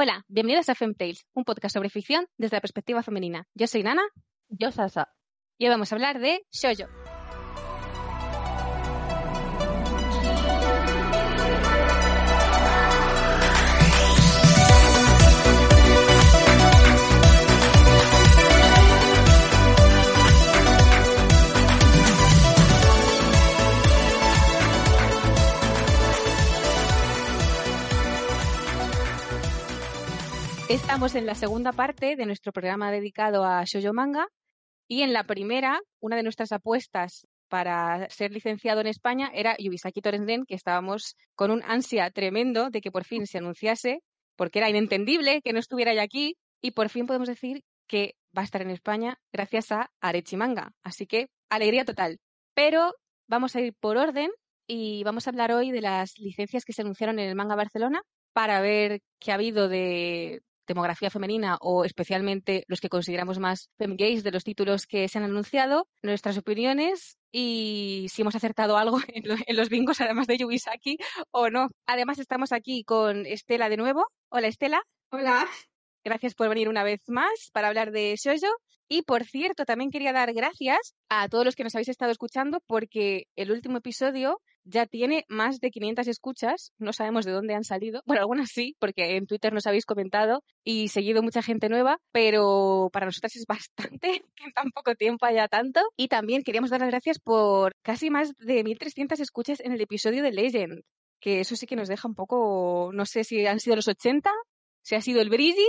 Hola, bienvenidos a Femtales, un podcast sobre ficción desde la perspectiva femenina. Yo soy Nana. Yo Sasa. Y hoy vamos a hablar de shoujo. Estamos en la segunda parte de nuestro programa dedicado a shoujo manga y en la primera, una de nuestras apuestas para ser licenciado en España era Yubisaki Torenden, que estábamos con un ansia tremendo de que por fin se anunciase, porque era inentendible que no estuviera ya aquí y por fin podemos decir que va a estar en España gracias a Arechi Manga. Así que alegría total. Pero vamos a ir por orden y vamos a hablar hoy de las licencias que se anunciaron en el Manga Barcelona para ver qué ha habido de demografía femenina o especialmente los que consideramos más gays de los títulos que se han anunciado, nuestras opiniones y si hemos acertado algo en, los bingos, además de Yubisaki, o no. Además, estamos aquí con Estela de nuevo. Hola, Estela. Hola. Gracias por venir una vez más para hablar de Shoujo. Y por cierto, también quería dar gracias a todos los que nos habéis estado escuchando porque el último episodio ya tiene más de 500 escuchas. No sabemos de dónde han salido. Bueno, algunas sí, porque en Twitter nos habéis comentado y seguido mucha gente nueva, pero para nosotras es bastante que en tan poco tiempo haya tanto. Y también queríamos dar las gracias por casi más de 1.300 escuchas en el episodio de Legend, que eso sí que nos deja un poco, no sé si han sido los 80, si ha sido el Breezy,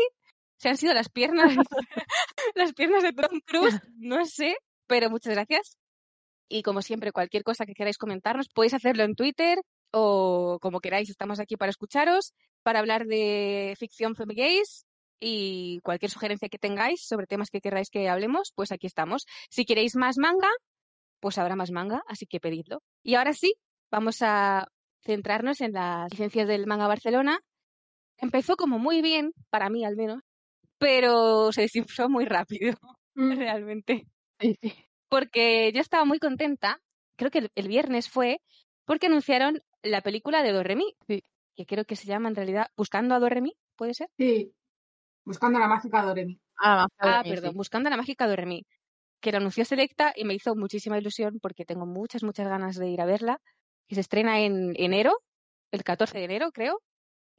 si han sido las piernas, las piernas de Tom Cruise, no sé, pero muchas gracias. Y como siempre, cualquier cosa que queráis comentarnos, podéis hacerlo en Twitter o como queráis. Estamos aquí para escucharos, para hablar de ficción gays y cualquier sugerencia que tengáis sobre temas que queráis que hablemos, pues aquí estamos. Si queréis más manga, pues habrá más manga, así que pedidlo. Y ahora sí, vamos a centrarnos en las licencias del manga Barcelona. Empezó como muy bien, para mí al menos, pero se desinfló muy rápido, mm. realmente. Sí, sí porque yo estaba muy contenta, creo que el, viernes fue, porque anunciaron la película de Doremi, sí. que creo que se llama en realidad Buscando a Doremi, ¿puede ser? Sí, Buscando a la mágica Doremi. Ah, ah perdón, Buscando a la mágica Doremi, que la anunció Selecta y me hizo muchísima ilusión porque tengo muchas, muchas ganas de ir a verla, que se estrena en enero, el 14 de enero creo,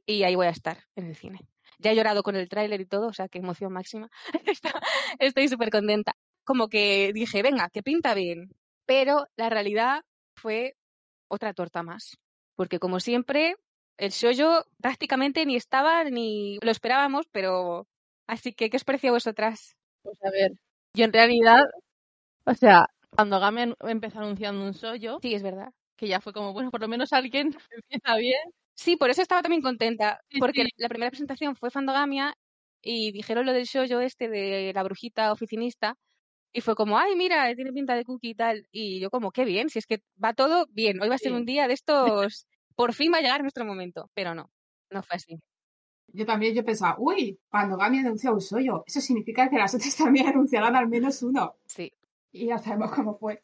y ahí voy a estar en el cine. Ya he llorado con el tráiler y todo, o sea, qué emoción máxima. Estoy súper contenta como que dije, venga, que pinta bien. Pero la realidad fue otra torta más. Porque como siempre, el shoujo prácticamente ni estaba ni lo esperábamos, pero así que, ¿qué os pareció a vosotras? Pues a ver, yo en realidad, o sea, cuando Game empezó anunciando un shoujo, sí, es verdad, que ya fue como, bueno, por lo menos alguien empieza bien. Sí, por eso estaba también contenta, porque la primera presentación fue Fandogamia y dijeron lo del shoujo este de la brujita oficinista y fue como, ay, mira, tiene pinta de cookie y tal. Y yo como, qué bien, si es que va todo bien. Hoy va a ser un día de estos, por fin va a llegar nuestro momento. Pero no, no fue así. Yo también, yo pensaba, uy, cuando Gami anuncia un soyo, eso significa que las otras también anunciarán al menos uno. Sí. Y ya sabemos cómo fue.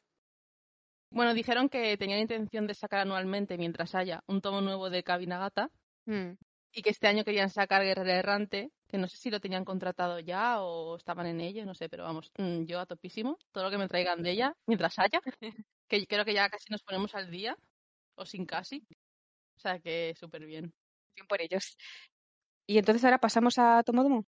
Bueno, dijeron que tenían intención de sacar anualmente, mientras haya, un tomo nuevo de Kabinagata. Mm y que este año querían sacar Guerrero Errante, que no sé si lo tenían contratado ya o estaban en ello, no sé, pero vamos, mm, yo a topísimo, todo lo que me traigan de ella, mientras haya, que creo que ya casi nos ponemos al día, o sin casi, o sea que súper bien. Bien por ellos. Y entonces ahora pasamos a Tomodomo.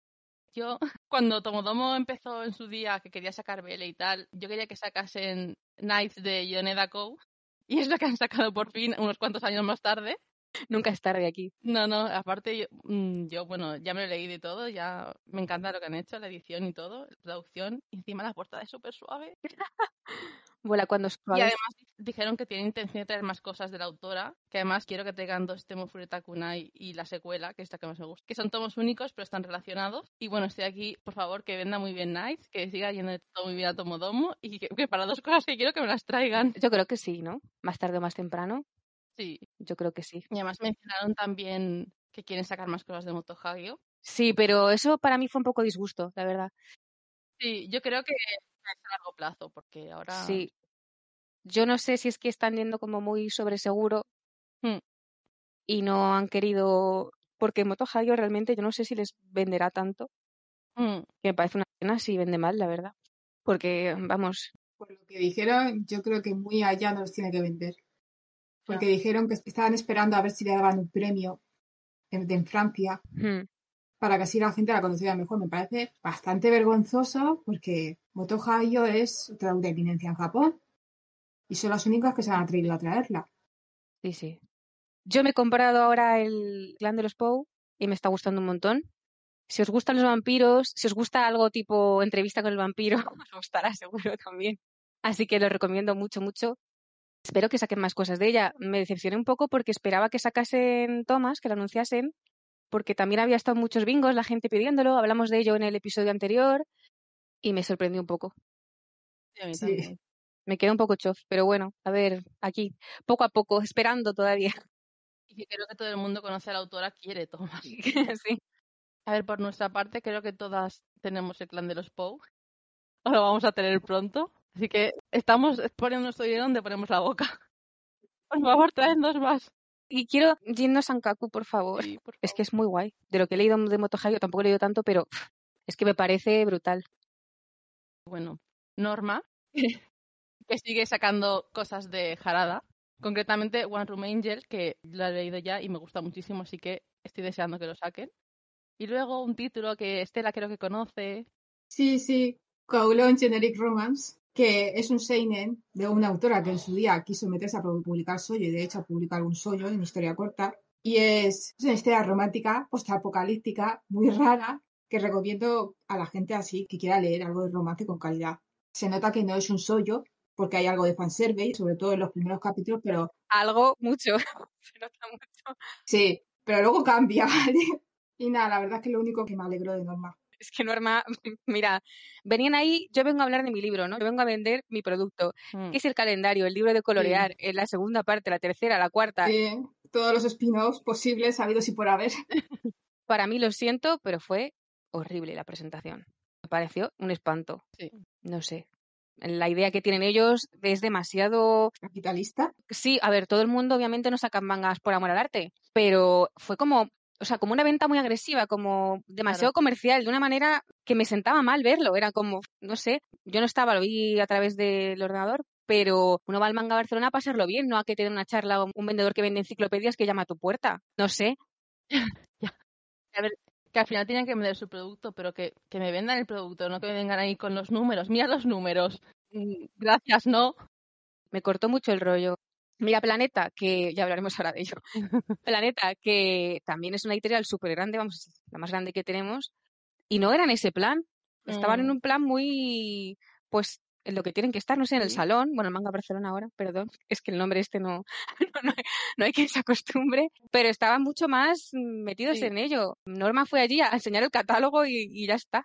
Yo, cuando Tomodomo empezó en su día que quería sacar Bele y tal, yo quería que sacasen Knights de Yoneda Kou, y es lo que han sacado por fin unos cuantos años más tarde. Nunca es tarde aquí. No, no, aparte mm, yo, bueno, ya me lo he leído y todo, ya me encanta lo que han hecho, la edición y todo, la traducción, y encima la portada es súper suave. Vuela cuando es Y además dijeron que tienen intención de traer más cosas de la autora, que además quiero que traigan dos Temo Fureta Kunai y la secuela, que es la que más me gusta, que son tomos únicos pero están relacionados. Y bueno, estoy aquí, por favor, que venda muy bien Nights, que siga yendo todo muy bien a Tomodomo y que, que para dos cosas que quiero que me las traigan. Yo creo que sí, ¿no? Más tarde o más temprano. Sí. Yo creo que sí. Y además mencionaron también que quieren sacar más cosas de Moto Hagio. Sí, pero eso para mí fue un poco disgusto, la verdad. Sí, yo creo que es a largo plazo, porque ahora. Sí. Yo no sé si es que están yendo como muy sobre seguro hmm. y no han querido porque Moto Hagio realmente yo no sé si les venderá tanto, Mm, que me parece una pena si vende mal, la verdad. Porque, vamos, Por lo que dijeron, yo creo que muy allá no los tiene que vender. Porque dijeron que estaban esperando a ver si le daban un premio en, en Francia hmm, para que así la gente la conociera mejor. Me parece bastante vergonzoso porque Moto Hagio es otra eminencia en Japón y son los únicos que se han atrevido a traerla. sí, sí. Yo me he comprado ahora el clan de los Poe y me está gustando un montón. Si os gustan los vampiros, si os gusta algo tipo entrevista con el vampiro, os gustará seguro también. Así que lo recomiendo mucho, mucho. Espero que saquen más cosas de ella. Me decepcioné un poco porque esperaba que sacasen Thomas, que lo anunciasen, porque también había estado muchos bingos, la gente pidiéndolo. Hablamos de ello en el episodio anterior y me sorprendió un poco. sí, a mí Sí. también. Me quedé un poco chof, pero bueno, a ver, aquí, poco a poco, esperando todavía. Y que creo que todo el mundo conoce a la autora, quiere Thomas. sí. A ver, por nuestra parte, creo que todas tenemos el clan de los Poe. O lo vamos a tener pronto. Así que estamos poniendo nuestro dinero donde ponemos la boca. Por favor, traednos más. Y quiero Jinno Sankaku, por favor. Sí, por Es que favor. es muy guay. De lo que he leído de Moto tampoco he leído tanto, pero es que me parece brutal. Bueno, Norma, que sigue sacando cosas de Harada. Concretamente, One Room Angel, que la he leído ya y me gusta muchísimo, así que estoy deseando que lo saquen. Y luego un título que Estela creo que conoce. Sí, sí, Kowloon Generic Romance, que es un seinen de una autora que en su día quiso meterse a publicar sollo y de hecho a publicar un sollo en historia corta. Y es, es una historia romántica, postapocalíptica, muy rara, que recomiendo a la gente así que quiera leer algo de romance con calidad. Se nota que no es un sollo, porque hay algo de fanservice, sobre todo en los primeros capítulos, pero Algo, mucho. Se nota mucho. sí, pero luego cambia, ¿vale? Y nada, la verdad es que lo único que me alegró de Norma. Es que Norma, mira, venían ahí, yo vengo a hablar de mi libro, ¿no? Yo vengo a vender mi producto, Mm, que es el calendario, el libro de colorear, en la segunda parte, la tercera, la cuarta. Eh, todos los spin-offs posibles, habidos y por haber. Para mí lo siento, pero fue horrible la presentación. Me pareció un espanto. Sí. No sé. La idea que tienen ellos es demasiado Capitalista. Sí, a ver, todo el mundo obviamente no saca mangas por amor al arte, pero fue como, o sea, como una venta muy agresiva, como demasiado comercial, de una manera que me sentaba mal verlo. Era como, no sé, yo no estaba, lo vi a través del ordenador, pero uno va al manga Barcelona a pasarlo bien, no a que te den una charla o un vendedor que vende enciclopedias que llama a tu puerta. No sé. A ver, que al final tienen que vender su producto, pero que, que me vendan el producto, no que me vengan ahí con los números. Mira los números. Mm, Gracias, ¿no? me cortó mucho el rollo. Mira, Planeta, que ya hablaremos ahora de ello. Planeta, que también es una editorial súper grande, vamos, la más grande que tenemos, y no era en ese plan. Estaban en Mm. un plan muy, pues, en lo que tienen que estar, no sé, en el Sí. salón, bueno, el manga Barcelona ahora, perdón, es que el nombre este no, no, no hay, no hay que se acostumbre, pero estaban mucho más metidos Sí. en ello. Norma fue allí a enseñar el catálogo y, y ya está.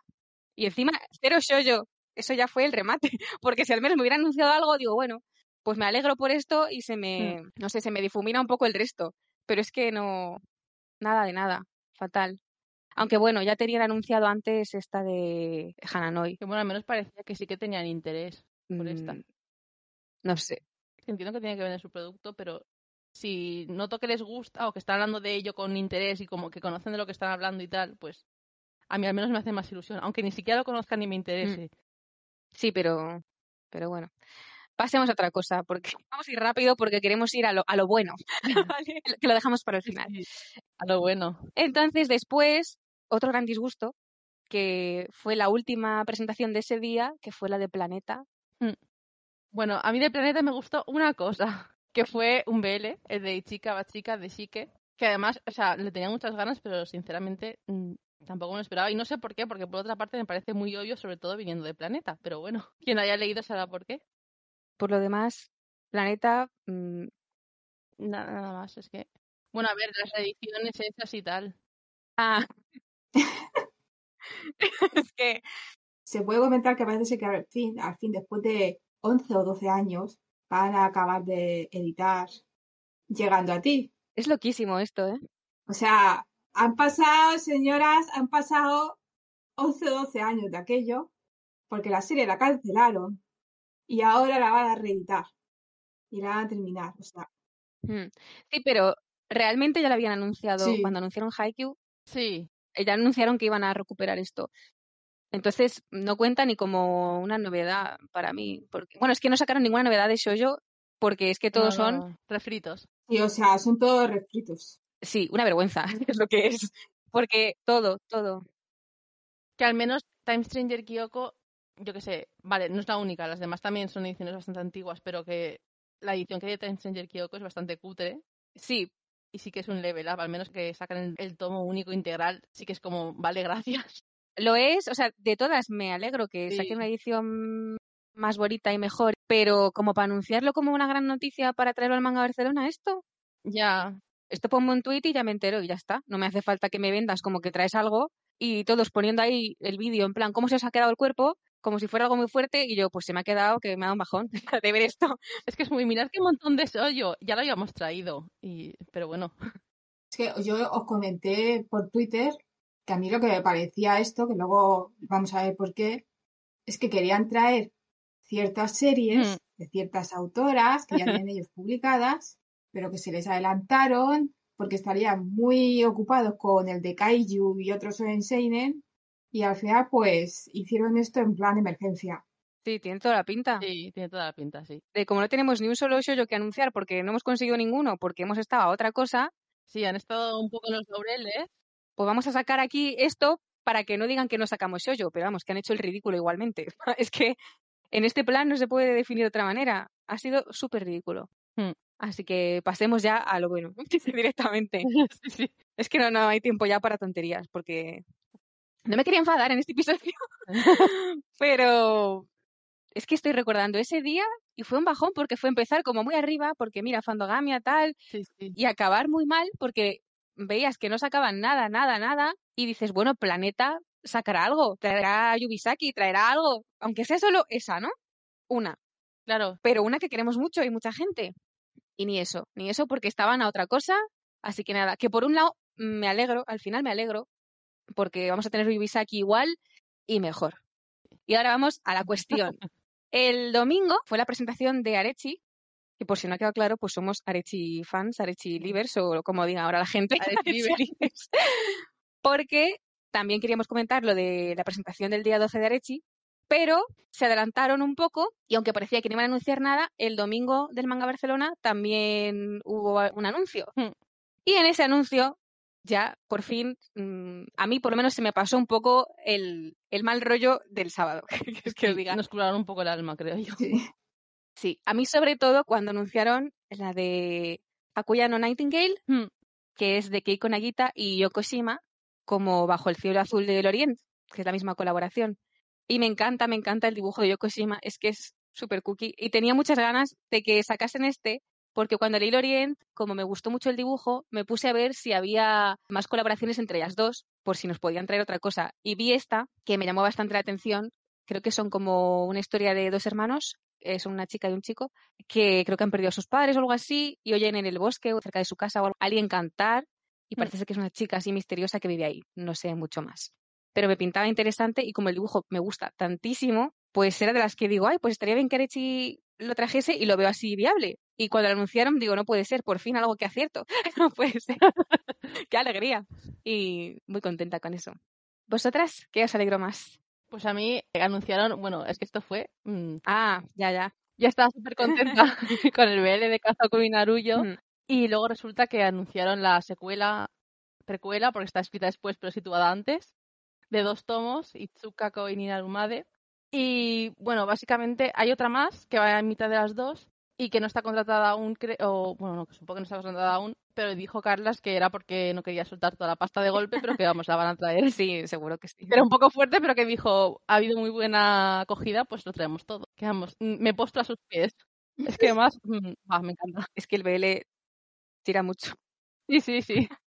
Y encima, cero shoujo, eso ya fue el remate, porque si al menos me hubiera anunciado algo, digo, bueno, pues me alegro por esto y se me, no sé, se me difumina un poco el resto. Pero es que no, nada de nada, fatal. Aunque bueno, ya tenían anunciado antes esta de Hananoi. Que bueno, al menos parecía que sí que tenían interés por esta. Mm, No sé. Entiendo que tienen que vender su producto, pero si noto que les gusta o que están hablando de ello con interés y como que conocen de lo que están hablando y tal, pues a mí al menos me hace más ilusión, aunque ni siquiera lo conozcan ni me interese. Sí, pero, pero bueno. Pasemos a otra cosa, porque vamos a ir rápido porque queremos ir a lo, a lo bueno, ¿vale? que lo dejamos para el final. A lo bueno. Entonces, después, otro gran disgusto, que fue la última presentación de ese día, que fue la de Planeta. Bueno, a mí de Planeta me gustó una cosa, que fue un BL, el de Chica Bachica de Shike, que además, o sea, le tenía muchas ganas, pero sinceramente mm, tampoco me lo esperaba. Y no sé por qué, porque por otra parte me parece muy obvio, sobre todo viniendo de Planeta. Pero bueno, quien haya leído sabrá por qué. Por lo demás, Planeta, mm, Nada, nada más, es que... Bueno, a ver, las reediciones esas y tal. ah, es que Se puede comentar que parece que al fin, al fin, después de 11 o 12 años, van a acabar de editar Llegando a ti. es loquísimo esto, ¿eh? O sea, han pasado, señoras, han pasado 11 o 12 años de aquello, porque la serie la cancelaron y ahora la van a reeditar y la van a terminar. O sea, Mm. Sí, pero realmente ya lo habían anunciado Sí. cuando anunciaron Haikyuu, Sí, eh, ya anunciaron que iban a recuperar esto. Entonces, no cuenta ni como una novedad para mí. Porque, bueno, es que no sacaron ninguna novedad de Shoujo porque es que todos no, son, refritos. Sí, o sea, son todos refritos. sí, una vergüenza, es lo que es. Porque todo, todo. Que al menos Time Stranger Kyoko, yo qué sé, vale, no es la única, las demás también son ediciones bastante antiguas, pero que la edición que hay de Time Stranger Kyoko es bastante cutre Sí, y sí que es un level up, al menos que sacan el, el tomo único integral, sí que es como, vale, gracias. lo es, o sea, de todas me alegro que Sí. saquen una edición más bonita y mejor, pero como para anunciarlo como una gran noticia para traerlo al manga a Barcelona, esto, Ya, esto pongo un tweet y ya me entero y ya está. No me hace falta que me vendas como que traes algo y todos poniendo ahí el vídeo en plan, ¿cómo se os ha quedado el cuerpo? Como si fuera algo muy fuerte y yo, pues se me ha quedado que me ha dado un bajón de ver esto. es que es muy, mirad qué montón de sollo, ya lo habíamos traído, y, pero bueno, Es que yo os comenté por Twitter que a mí lo que me parecía esto, que luego vamos a ver por qué, es que querían traer ciertas series Mm. de ciertas autoras que ya tienen ellos publicadas, pero que se les adelantaron porque estarían muy ocupados con el de Kaiju y otros en Seinen y al final pues hicieron esto en plan de emergencia. Sí, tiene toda la pinta. sí, tiene toda la pinta, sí. De como no tenemos ni un solo show que anunciar porque no hemos conseguido ninguno, porque hemos estado a otra cosa, Sí, han estado un poco en los laureles, pues vamos a sacar aquí esto para que no digan que no sacamos shoyo, pero vamos, que han hecho el ridículo igualmente. es que en este plan no se puede definir de otra manera. Ha sido súper ridículo. Hmm. Así que pasemos ya a lo bueno, directamente. sí, sí. Es que no, no hay tiempo ya para tonterías, porque no me quería enfadar en este episodio, pero es que estoy recordando ese día y fue un bajón porque fue empezar como muy arriba, porque mira, Fandogamia tal, sí, sí. y acabar muy mal porque veías que no sacaban nada, nada, nada, y dices, bueno, Planeta sacará algo, traerá Yubisaki, traerá algo, aunque sea solo esa, ¿no? Una, Claro, pero una que queremos mucho y mucha gente. Y ni eso, ni eso porque estaban a otra cosa, así que nada, que por un lado me alegro, al final me alegro, porque vamos a tener Yubisaki igual y mejor. Y ahora vamos a la cuestión. El domingo fue la presentación de Arechi, que por si no ha quedado claro, pues somos Arechi fans, Arechi livers o como diga ahora la gente. Arechi livers. Porque también queríamos comentar lo de la presentación del día 12 de Arechi, pero se adelantaron un poco y aunque parecía que no iban a anunciar nada, el domingo del Manga Barcelona también hubo un anuncio. Hmm. Y en ese anuncio ya por fin, mm, a mí por lo menos se me pasó un poco el, el mal rollo del sábado. que es que os sí, diga. nos curaron un poco el alma, creo yo. Sí. Sí, a mí sobre todo cuando anunciaron la de Akuya no Nightingale, Hmm. que es de Keiko Nagita y Yokoshima, como Bajo el cielo azul del Oriente, que es la misma colaboración. Y me encanta, me encanta el dibujo de Yokoshima, es que es súper cookie. Y tenía muchas ganas de que sacasen este, porque cuando leí el Orient, como me gustó mucho el dibujo, me puse a ver si había más colaboraciones entre ellas dos, por si nos podían traer otra cosa. Y vi esta, que me llamó bastante la atención. Creo que son como una historia de dos hermanos, eh, son una chica y un chico, que creo que han perdido a sus padres o algo así, y oyen en el bosque o cerca de su casa o algo, alguien cantar, y Mm. parece ser que es una chica así misteriosa que vive ahí. No sé mucho más. Pero me pintaba interesante y como el dibujo me gusta tantísimo, pues era de las que digo, ay, pues estaría bien que Arechi lo trajese y lo veo así viable. Y cuando lo anunciaron, digo, no puede ser, por fin algo que acierto. no puede ser. Qué alegría. Y muy contenta con eso. ¿Vosotras qué os alegró más? Pues a mí eh, anunciaron, bueno, es que esto fue, mm, Ah, ya, ya. ya estaba súper contenta con el BL de y Naruyo. Mm. Y luego resulta que anunciaron la secuela, precuela, porque está escrita después pero situada antes, de dos tomos, Itsukako y Ninarumade. Y bueno, básicamente hay otra más que va en mitad de las dos y que no está contratada aún, o bueno, no, supongo que no está contratada aún, pero dijo Carlas que era porque no quería soltar toda la pasta de golpe, pero que vamos, la van a traer. Sí, seguro que sí. Era un poco fuerte, pero que dijo, ha habido muy buena acogida, pues lo traemos todo. Que vamos, mm, me postro a sus pies. Es que además, mm, ah, me encanta. Es que el BL tira mucho. Sí, sí, sí.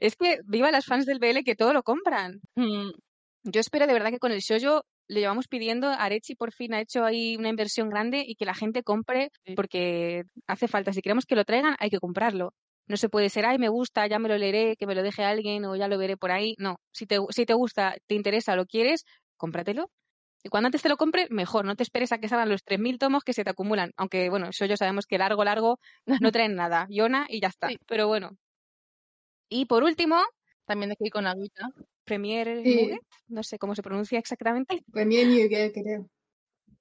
Es que viva las fans del BL que todo lo compran. Mm, Yo espero de verdad que con el shoujo le llevamos pidiendo, Arechi por fin ha hecho ahí una inversión grande y que la gente compre porque hace falta. Si queremos que lo traigan, hay que comprarlo. No se puede ser, ay, me gusta, ya me lo leeré, que me lo deje alguien o ya lo veré por ahí. No, si te, si te gusta, te interesa, lo quieres, cómpratelo. Y cuando antes te lo compre, mejor. No te esperes a que salgan los 3.000 tomos que se te acumulan. Aunque, bueno, eso yo sabemos que largo, largo no traen nada. Yona y ya está. Sí. Pero bueno, Y por último, También de que ir con agüita. Premier Sí. Nugget, no sé cómo se pronuncia exactamente. Premier Nugget, creo.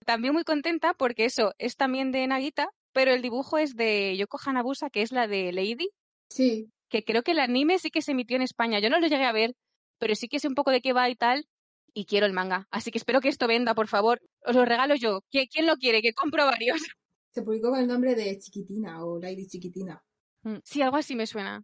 También muy contenta porque eso es también de Nagita, pero el dibujo es de Yoko Hanabusa, que es la de Lady, Sí, que creo que el anime sí que se emitió en España. Yo no lo llegué a ver, pero sí que sé un poco de qué va y tal. Y quiero el manga. Así que espero que esto venda, por favor. Os lo regalo yo. ¿Qui- ¿Quién lo quiere? Que compro varios. se publicó con el nombre de Chiquitina o Lady Chiquitina. Sí, algo así me suena.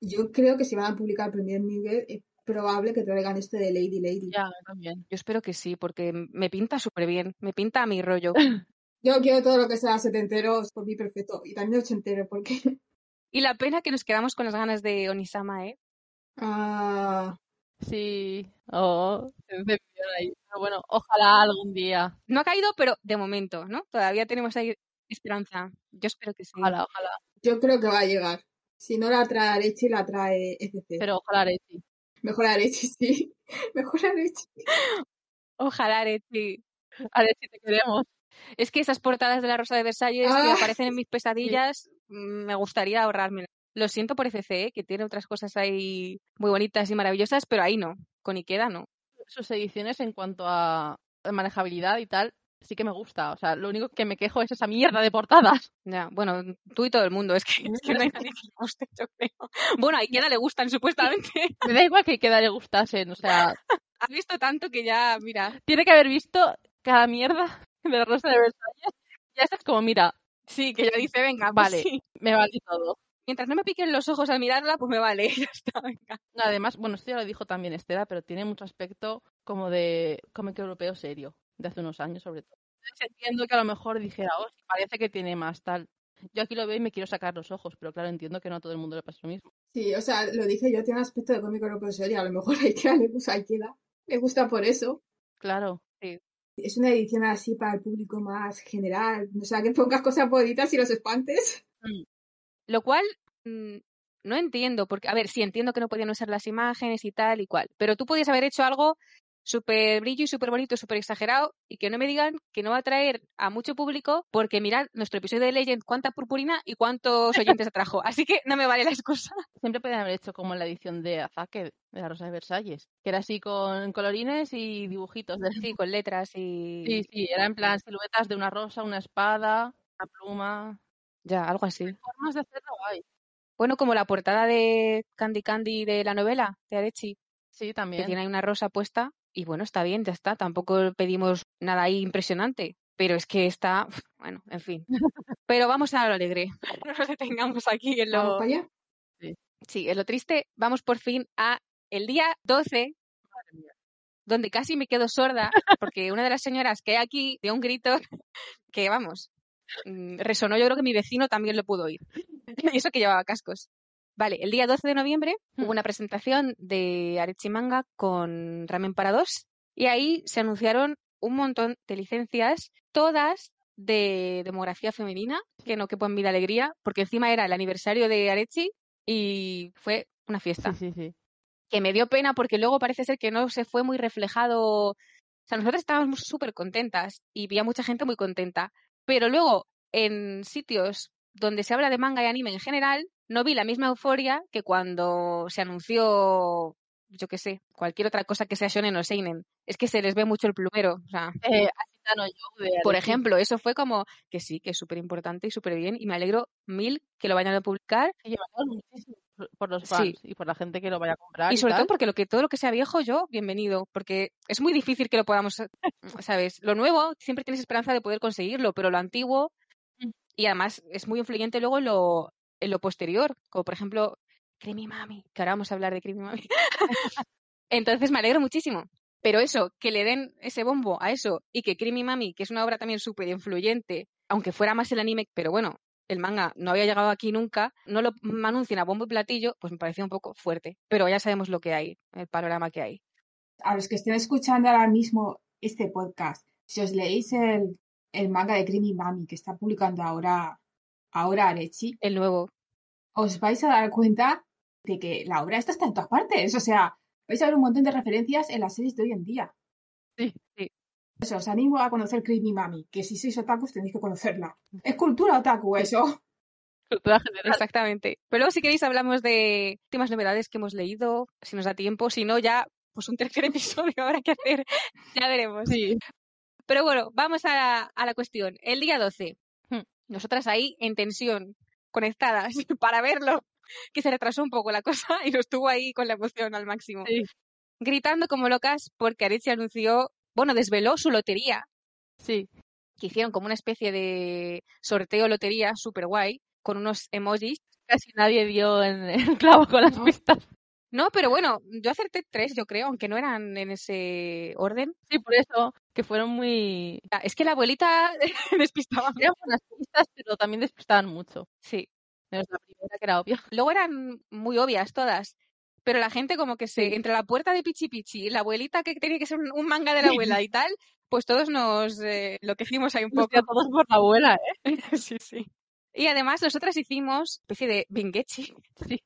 Yo creo que si van a publicar Premier Nugget es probable que traigan este de Lady Lady. Ya, también. Yo espero que sí, porque me pinta súper bien. Me pinta a mi rollo. Yo quiero todo lo que sea setentero por mí perfecto. Y también ochentero, porque... Y la pena que nos quedamos con las ganas de Onisama, ¿eh? Ah, Sí. Oh, ahí. Pero bueno, ojalá algún día. No ha caído, pero de momento, ¿no? Todavía tenemos ahí esperanza. Yo espero que sí. Ojalá, ojalá. yo creo que va a llegar. Si no la trae Arechi, la trae FC. Pero ojalá sí. Mejor Arechi, sí. Mejor Arechi. Ojalá, Arechi. Si te queremos. Es que esas portadas de la Rosa de Versalles que Ah, aparecen en mis pesadillas, mm, me gustaría ahorrármelas. Lo siento por FC, ¿eh? que tiene otras cosas ahí muy bonitas y maravillosas, pero ahí no. Con Ikeda no. Sus ediciones en cuanto a manejabilidad y tal, sí que me gusta. O sea, lo único que me quejo es esa mierda de portadas. Ya, bueno, tú y todo el mundo, es que, es que no hay nadie que le guste, yo creo. Bueno, a Ikeda le gustan supuestamente. Me da igual que queda le gustasen. O sea, Ha visto tanto que ya, mira, tiene que haber visto cada mierda de la Rosa de Versalles. Ya estás como, mira, sí, que ya dice, venga, pues Vale. sí. me vale todo. Mientras no me piquen los ojos al mirarla, pues me vale, ya está, venga. Además, bueno, esto ya lo dijo también Estela, pero tiene mucho aspecto como de cómic europeo serio, de hace unos años sobre todo. Entonces entiendo que a lo mejor dijera, oh, sí, parece que tiene más tal. Yo aquí lo veo y me quiero sacar los ojos, pero claro, entiendo que no a todo el mundo le pasa lo mismo. Sí, o sea, lo dije yo, tiene aspecto de cómico europeo serio. A lo mejor a Ikea le gusta, a Ikeda le gusta por eso. Claro. Es una edición así para el público más general. O sea, que pongas cosas bonitas y los espantes. Lo cual mm, no entiendo, porque, a ver, sí entiendo que no podían usar las imágenes y tal y cual, pero tú podías haber hecho algo súper brillo y súper bonito, súper exagerado, y que no me digan que no va a atraer a mucho público, porque mirad nuestro episodio de Legend, cuánta purpurina y cuántos oyentes atrajo. Así que no me vale la excusa. Siempre pueden haber hecho como en la edición de Azake, de la Rosa de Versalles, que era así con colorines y dibujitos. De... Sí, con letras y. Sí, sí, era en plan siluetas de una rosa, una espada, una pluma. Ya, algo así. Formas de hacerlo hay. Bueno, como la portada de Candy Candy de la novela de Arechi, Sí, que también. tiene ahí una rosa puesta, y bueno, está bien, ya está. Tampoco pedimos nada ahí impresionante, pero es que está, bueno, en fin. Pero vamos a lo alegre, no nos detengamos aquí en lo, para allá. sí, en lo triste. Vamos por fin a el día 12, Madre mía. donde casi me quedo sorda, porque una de las señoras que hay aquí dio un grito que, vamos, mm, resonó. Yo creo que mi vecino también lo pudo oír. Y eso que llevaba cascos. Vale, el día 12 de noviembre Hmm. hubo una presentación de Arechi Manga con Ramen para dos y ahí se anunciaron un montón de licencias, todas de demografía femenina, que no quepo en vida alegría, porque encima era el aniversario de Arechi y fue una fiesta Sí, sí, sí. que me dio pena porque luego parece ser que no se fue muy reflejado. O sea, nosotros estábamos súper contentas y vi a mucha gente muy contenta. Pero luego, en sitios donde se habla de manga y anime en general, no vi la misma euforia que cuando se anunció, yo qué sé, cualquier otra cosa que sea shonen o seinen. Es que se les ve mucho el plumero. O sea, Eh, por ejemplo, eso fue como que sí, que es súper importante y súper bien y me alegro mil que lo vayan a publicar muchísimo por- los Sí. fans y por la gente que lo vaya a comprar. Y sobre todo porque lo que todo lo que sea viejo, yo, bienvenido, porque es muy difícil que lo podamos, ¿sabes? Lo nuevo siempre tienes esperanza de poder conseguirlo, pero lo antiguo. Y además es muy influyente luego en lo, en lo posterior, como por ejemplo Creamy Mami, que ahora vamos a hablar de Creamy Mami. Entonces me alegro muchísimo. Pero eso, que le den ese bombo a eso y que Creamy Mami, que es una obra también súper influyente, aunque fuera más el anime, pero bueno, el manga no había llegado aquí nunca, no lo anuncien a bombo y platillo, pues me parecía un poco fuerte. Pero ya sabemos lo que hay, el panorama que hay. A los que estén escuchando ahora mismo este podcast, si os leéis el, el manga de Creamy Mami que está publicando ahora, ahora Arechi, El nuevo. os vais a dar cuenta de que la obra esta está en todas partes. O sea, vais a ver un montón de referencias en las series de hoy en día. Sí, sí. Eso, os animo a conocer Creamy Mami, que si sois otakus tenéis que conocerla. Es cultura otaku eso. Cultura general. Exactamente. Pero luego, si queréis, hablamos de últimas novedades que hemos leído, si nos da tiempo. Si no, ya, pues un tercer episodio habrá que hacer. Ya veremos. Sí. Pero bueno, vamos a la, a la cuestión. El día 12, Hmm. nosotras ahí en tensión, conectadas para verlo, que se retrasó un poco la cosa y nos tuvo ahí con la emoción al máximo. Sí. Gritando como locas porque Arechi anunció, bueno, desveló su lotería, Sí. que hicieron como una especie de sorteo lotería súper guay, con unos emojis. Casi nadie dio en el clavo con las No. pistas. No, pero bueno, yo acerté tres, yo creo, aunque no eran en ese orden. Sí, por eso, que fueron muy... Ah, Es que la abuelita despistaba. Eran buenas pistas, pero también despistaban mucho. Sí. Menos la primera, que era obvia. Luego eran muy obvias todas. Pero la gente como que se, Sí. entre la puerta de Pichi Pichi y la abuelita que tenía que ser un, manga de la abuela y tal, pues todos nos eh, lo que hicimos ahí un poco. todos por la abuela, ¿eh? sí, sí. Y además nosotras hicimos especie de bingechi. Sí.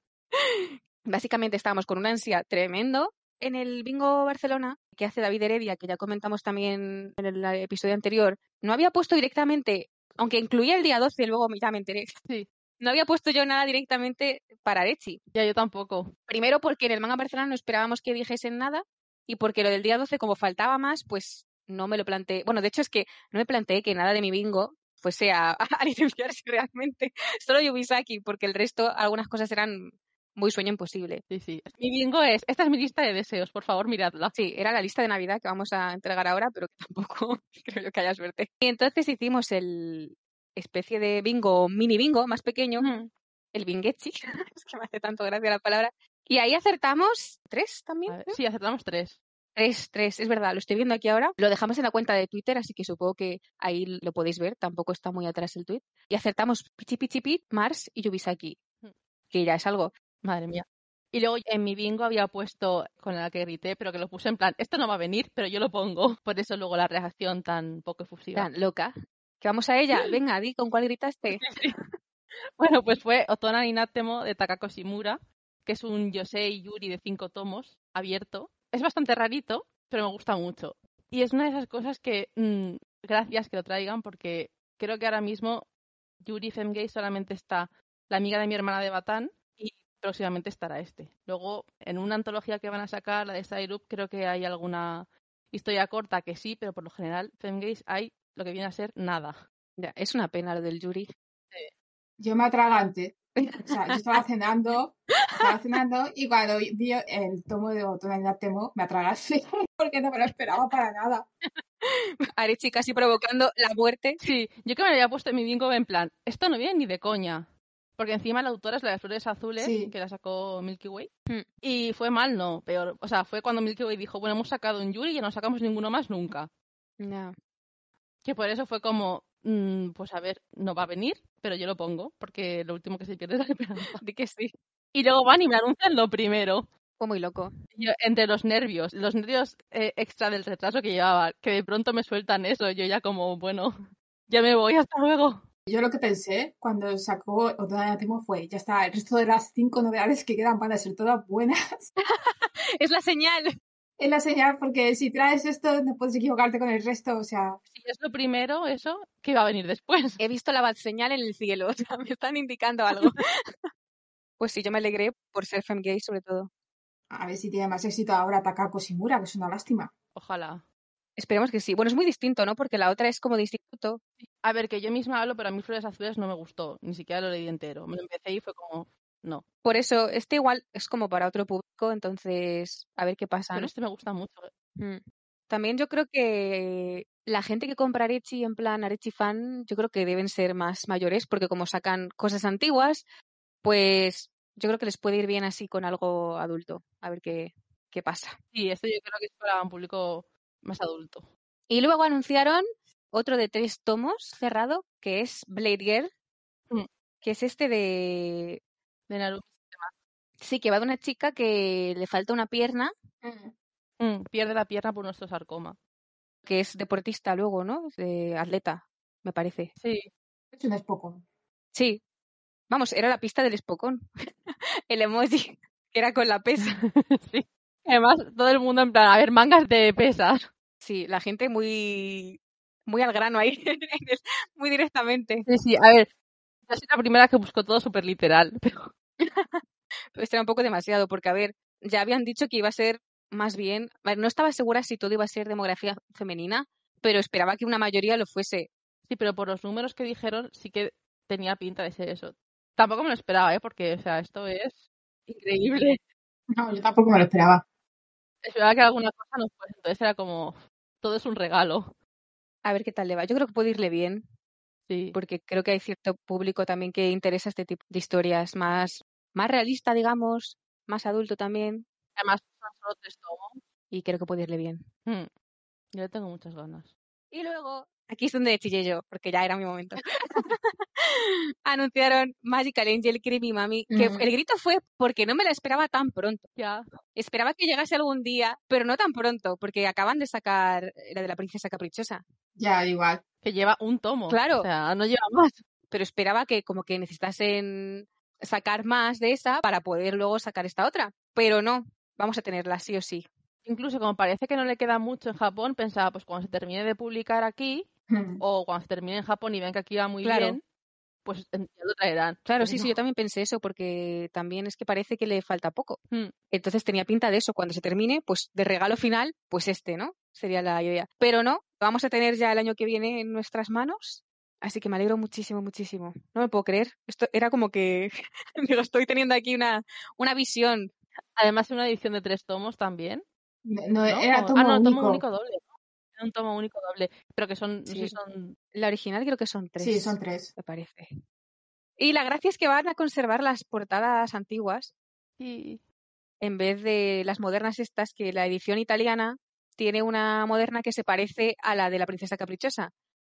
Básicamente estábamos con una ansia tremendo. En el Bingo Barcelona, que hace David Heredia, que ya comentamos también en el episodio anterior, no había puesto directamente, aunque incluía el día 12, luego ya me enteré. Sí. No había puesto yo nada directamente para Arechi. Ya yo tampoco. Primero porque en el manga Barcelona no esperábamos que dijesen nada y porque lo del día 12 como faltaba más, pues no me lo planteé. Bueno, de hecho es que no me planteé que nada de mi bingo fuese a, a licenciarse realmente. Solo Yubisaki, porque el resto, algunas cosas eran muy sueño imposible. Sí, sí. Mi bingo es, esta es mi lista de deseos, por favor, miradla. Sí, era la lista de Navidad que vamos a entregar ahora, pero que tampoco creo yo que haya suerte. Y entonces hicimos el especie de bingo, mini bingo más pequeño, el bingechi, es que me hace tanto gracia la palabra. Y ahí acertamos tres también. Ver. Sí, acertamos tres. Tres, tres, es verdad, lo estoy viendo aquí ahora. Lo dejamos en la cuenta de Twitter, así que supongo que ahí lo podéis ver, tampoco está muy atrás el tweet. Y acertamos Pichi Pichi Pit, Mars y Yubisaki, que ya es algo. Madre mía. Y luego en mi bingo había puesto con la que grité, pero que lo puse en plan, esto no va a venir, pero yo lo pongo. Por eso luego la reacción tan poco efusiva. Tan loca. Que vamos a ella. Venga, di con cuál gritaste. Bueno, pues fue Otona Ninatemo de Takako Shimura, que es un Yosei Yuri de cinco tomos, abierto. Es bastante rarito, pero me gusta mucho. Y es una de esas cosas que, mm, gracias que lo traigan, porque creo que ahora mismo Yuri Femgay solamente está la amiga de mi hermana de Batán próximamente estará este. Luego, en una antología que van a sacar, la de Style Up, creo que hay alguna historia corta que sí, pero por lo general, Femgays hay lo que viene a ser nada. Ya, es una pena lo del Yuri. Yo me atragante. O sea, yo estaba cenando, estaba cenando y cuando vi el tomo de Otoño Temo, me atragaste porque no me lo esperaba para nada. Arechi casi provocando la muerte. Sí, yo que me lo había puesto en mi bingo en plan, esto no viene ni de coña. Porque encima la autora es la de Flores Azules, Sí. que la sacó Milky Way. Hmm. Y fue mal, no, peor. O sea, fue cuando Milky Way dijo, bueno, hemos sacado un Yuri y ya no sacamos ninguno más nunca. Ya. Que por eso fue como, mm, pues a ver, no va a venir, pero yo lo pongo, porque lo último que se pierde es la esperanza. Di que sí. Y luego van y me anuncian lo primero. Fue muy loco. Yo, entre los nervios, los nervios eh, extra del retraso que llevaba, que de pronto me sueltan eso, yo ya como, bueno, ya me voy, hasta luego. Yo lo que pensé cuando sacó Otoño Temo fue, ya está, el resto de las cinco novedades que quedan van a ser todas buenas. Es la señal. Es la señal porque si traes esto no puedes equivocarte con el resto, o sea, Si es lo primero, eso, ¿qué va a venir después? He visto la bad señal en el cielo. O sea, me están indicando algo. pues sí, yo me alegré por ser femgay sobre todo. a ver si tiene más éxito ahora Takako Shimura, que es una lástima. Ojalá. Esperemos que sí. Bueno, es muy distinto, ¿no? Porque la otra es como de instituto. A ver, que yo misma hablo, pero a mí Flores Azules no me gustó, ni siquiera lo leí entero. Me lo empecé y fue como, no. Por eso, este igual es como para otro público, entonces a ver qué pasa. Pero ¿no? este me gusta mucho. Mm. También yo creo que la gente que compra Arechi en plan Arechi fan, yo creo que deben ser más mayores, porque como sacan cosas antiguas, pues yo creo que les puede ir bien así con algo adulto. A ver qué, qué pasa. Sí, este yo creo que es para un público más adulto. Y luego anunciaron otro de tres tomos cerrado, que es Blade Girl, Mm. que es este de... De Naruto. Sí, que va de una chica que le falta una pierna, Mm, pierde la pierna por nuestro sarcoma. que es deportista luego, ¿no? De atleta, me parece. Sí. Es un poco. Sí. Vamos, era la pista del espocón. El emoji, que era con la pesa. sí. Además, todo el mundo en plan, a ver, mangas de pesas. Sí, la gente muy muy al grano ahí, muy directamente. Sí, sí, a ver, Yo soy la primera que buscó todo súper literal. Pero... Esto era un poco demasiado, porque, a ver, ya habían dicho que iba a ser más bien. A ver, no estaba segura si todo iba a ser demografía femenina, pero esperaba que una mayoría lo fuese. Sí, pero por los números que dijeron, sí que tenía pinta de ser eso. Tampoco me lo esperaba, ¿eh? Porque, o sea, esto es increíble. No, yo tampoco me lo esperaba. Esperaba que alguna cosa no fuese. Entonces era como. Todo es un regalo. A ver qué tal le va. Yo creo que puede irle bien, Sí. porque creo que hay cierto público también que interesa este tipo de historias más, más realista, digamos, más adulto también, Además, son solo tres tomos. y creo que puede irle bien. Hmm. Yo le tengo muchas ganas. Y luego, aquí es donde chillé yo, porque ya era mi momento. Anunciaron Magical Angel Creepy Mami, que Mm. el grito fue porque no me la esperaba tan pronto. Ya. Esperaba que llegase algún día, pero no tan pronto, porque acaban de sacar la de la princesa caprichosa. Ya, igual. Que lleva un tomo. Claro. O sea, no lleva más. Pero esperaba que como que necesitasen sacar más de esa para poder luego sacar esta otra. Pero no, vamos a tenerla sí o sí. Incluso como parece que no le queda mucho en Japón, pensaba, pues cuando se termine de publicar aquí, Hmm. o cuando se termine en Japón y ven que aquí va muy Claro. bien, pues ya lo traerán. Claro, Pero sí, sí, yo también pensé eso, porque también es que parece que le falta poco. Hmm. Entonces tenía pinta de eso, cuando se termine, pues de regalo final, pues este, ¿no? Sería la idea. Pero no, vamos a tener ya el año que viene en nuestras manos. Así que me alegro muchísimo, muchísimo. No me puedo creer. Esto era como que digo, estoy teniendo aquí una, una visión. Además, una edición de tres tomos también. No, ¿no? era tomo ah, no, único. tomo único doble. Era un tomo único doble. Pero que son, no sé si son La original creo que son tres. Sí, son tres. Me parece. Y la gracia es que van a conservar las portadas antiguas Sí. en vez de las modernas estas, que la edición italiana tiene una moderna que se parece a la de la princesa caprichosa.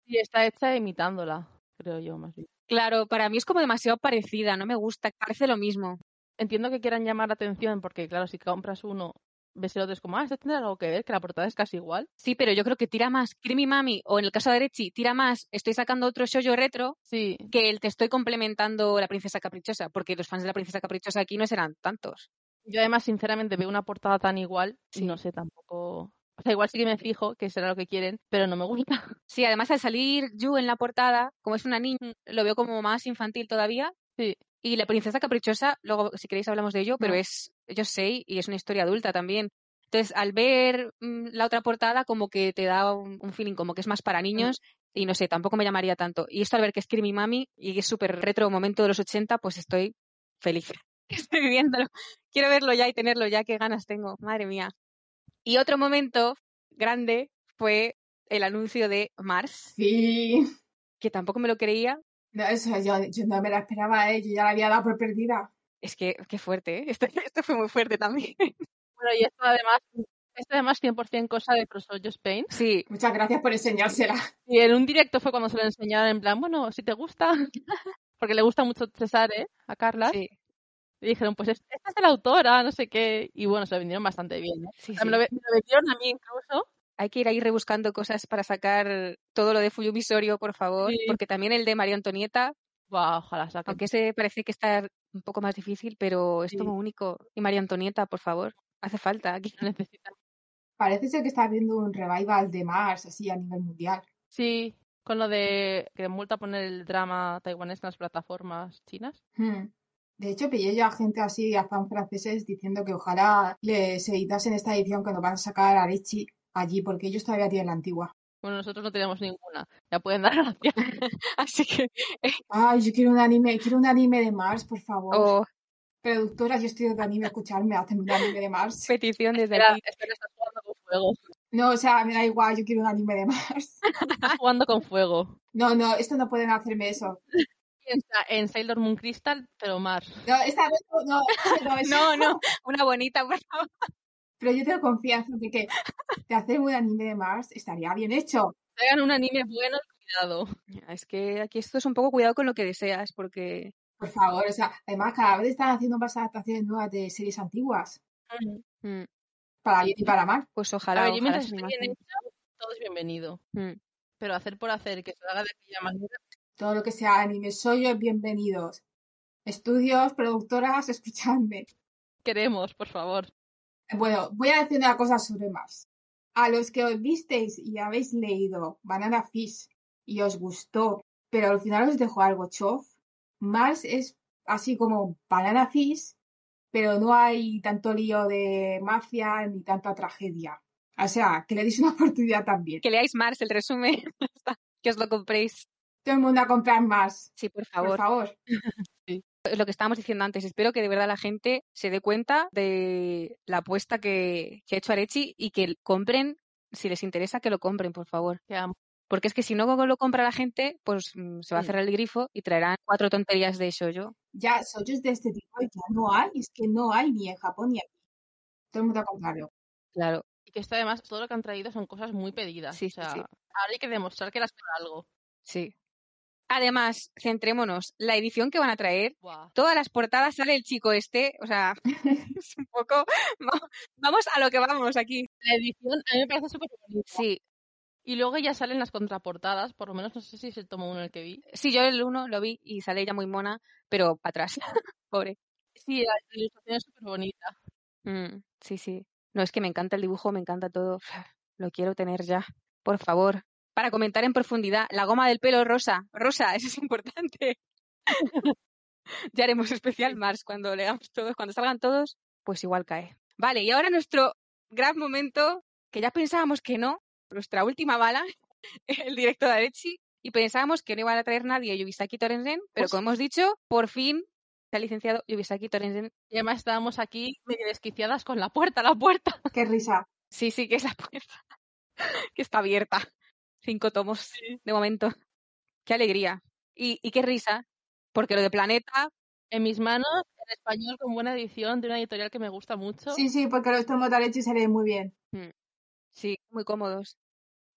Sí, está hecha imitándola, creo yo, más bien. Claro, para mí es como demasiado parecida, no me gusta, parece lo mismo. Entiendo que quieran llamar la atención porque, claro, si compras uno, ves el otro, es como, ah, esto tendrá algo que ver, que la portada es casi igual. Sí, pero yo creo que tira más Creamy Mami, o en el caso de Arechi, tira más Estoy sacando otro shoujo retro Sí, que el Te estoy complementando la princesa caprichosa, porque los fans de la princesa caprichosa aquí no serán tantos. yo además, sinceramente, veo una portada tan igual Sí. y no sé tampoco. O sea, igual sí que me fijo que será lo que quieren, pero no me gusta. Sí, además al salir Yu en la portada, como es una niña, Mm. lo veo como más infantil todavía. Sí. Y la princesa caprichosa, luego si queréis hablamos de ello, pero No. es, yo sé, y es una historia adulta también. Entonces, al ver mm, la otra portada, como que te da un, un feeling como que es más para niños, y no sé, tampoco me llamaría tanto. Y esto al ver que es Creamy Mami y es súper retro momento de los 80, pues estoy feliz. Estoy viviéndolo. Quiero verlo ya y tenerlo ya, qué ganas tengo, madre mía. Y otro momento grande fue el anuncio de Mars, Sí. que tampoco me lo creía. No, eso yo, yo no me la esperaba, ¿eh? Yo ya la había dado por perdida. Es que, qué fuerte, ¿eh? Esto, esto fue muy fuerte también. Bueno, y esto además, esto además 100% cosa de Prosollo Spain. Sí, Muchas gracias por enseñársela. Y en un directo fue cuando se lo enseñaron en plan, bueno, si te gusta, porque le gusta mucho César, ¿eh? A Carla. sí, Y dijeron, pues es- esta es de la autora, no sé qué. Y bueno, se lo vendieron bastante bien, ¿eh? sí, O sea, sí. Me, lo, me lo vendieron a mí incluso. Hay que ir ahí rebuscando cosas para sacar todo lo de Fuyumi Sorio, por favor, Sí. porque también el de María Antonieta, ojalá saquen. aunque ese parece que está un poco más difícil, pero es Sí. como único. Y María Antonieta, por favor, hace falta aquí. Lo necesitan. Parece ser que está habiendo un revival de Mars así a nivel mundial. Sí, con lo de que multa poner el drama taiwanés en las plataformas chinas. Hmm. De hecho, pillé yo a gente así, a fans franceses, diciendo que ojalá les editasen esta edición que nos van a sacar a Arechi allí, porque ellos todavía tienen la antigua. Bueno, nosotros no tenemos ninguna. Ya pueden dar gracias. Así que, Ay, yo quiero un anime, quiero un anime de Mars, por favor. oh, Productora, yo estoy de anime, escucharme, hacen un anime de Mars. petición desde Espera, aquí. espera, estás jugando con fuego. No, o sea, me da igual, yo quiero un anime de Mars. Estás jugando con fuego. No, no, esto no pueden hacerme eso. Piensa en Sailor Moon Crystal, pero más. No, esta vez no, no, No, no, una bonita, por favor. Pero yo tengo confianza de que de hacer un anime de Mars estaría bien hecho. Traigan un anime bueno cuidado. Es que aquí esto es un poco cuidado con lo que deseas, porque Por favor, o sea, además cada vez están haciendo más adaptaciones nuevas de series antiguas. mm, Para bien y para mal. pues A ojalá, ver, yo ojalá mientras se esté bien animasen. hecho, todo es bienvenido. Mm. Pero hacer por hacer que se haga de aquella manera. Todo lo que sea anime, soy yo bienvenidos. Estudios, productoras, escuchadme. Queremos, por favor. Bueno, voy a decir una cosa sobre Mars. A los que os visteis y habéis leído Banana Fish y os gustó, pero al final os dejó algo chof, Mars es así como Banana Fish, pero no hay tanto lío de mafia ni tanta tragedia. O sea, que le deis una oportunidad también. Que leáis Mars, el resumen, que os lo compréis. Todo el mundo a comprar más. Sí, por Por favor. Es lo que estábamos diciendo antes. Espero que de verdad la gente se dé cuenta de la apuesta que, que ha hecho Arechi y que compren, si les interesa, que lo compren, por favor. Porque es que si no lo compra la gente, pues mm, se va a cerrar el grifo y traerán cuatro tonterías de shoujo. Ya, soyos de este tipo ya no hay. Es que no hay ni en Japón ni aquí. Todo el mundo a comprarlo. Claro. Y que esto además, todo lo que han traído son cosas muy pedidas. Sí, o sí, sea, sí. ahora hay que demostrar que las por algo. Sí. Además, centrémonos, la edición que van a traer, todas las portadas sale el chico este, o sea, es un poco... va- Vamos a lo que vamos aquí. La edición a mí me parece súper bonita. Sí, Y luego ya salen las contraportadas, por lo menos no sé si es el tomo uno el que vi. sí, yo el uno lo vi y sale ella muy mona, pero para atrás, pobre. Sí, la, la ilustración es súper bonita. Mm, sí, sí. No, es que me encanta el dibujo, me encanta todo. Lo quiero tener ya, por favor. Para comentar en profundidad, la goma del pelo rosa. Rosa, eso es importante. ya haremos especial Mars cuando leamos todos, cuando salgan todos, pues igual cae. Vale, y ahora nuestro gran momento, que ya pensábamos que no, nuestra última bala, el directo de Arechi, y pensábamos que no iban a traer nadie a Yubisaki Torenzen, pero Pues- como hemos dicho, por fin se ha licenciado Yubisaki Torenzen. Y además estábamos aquí medio desquiciadas con la puerta, la puerta. Qué risa. Sí, sí, que es la puerta, que está abierta. Cinco tomos de momento. Qué alegría. Y, y qué risa, porque lo de Planeta, En mis manos, en español, con buena edición, de una editorial que me gusta mucho. Sí, sí, porque los tomos de Arechi se leen muy bien. sí, muy cómodos,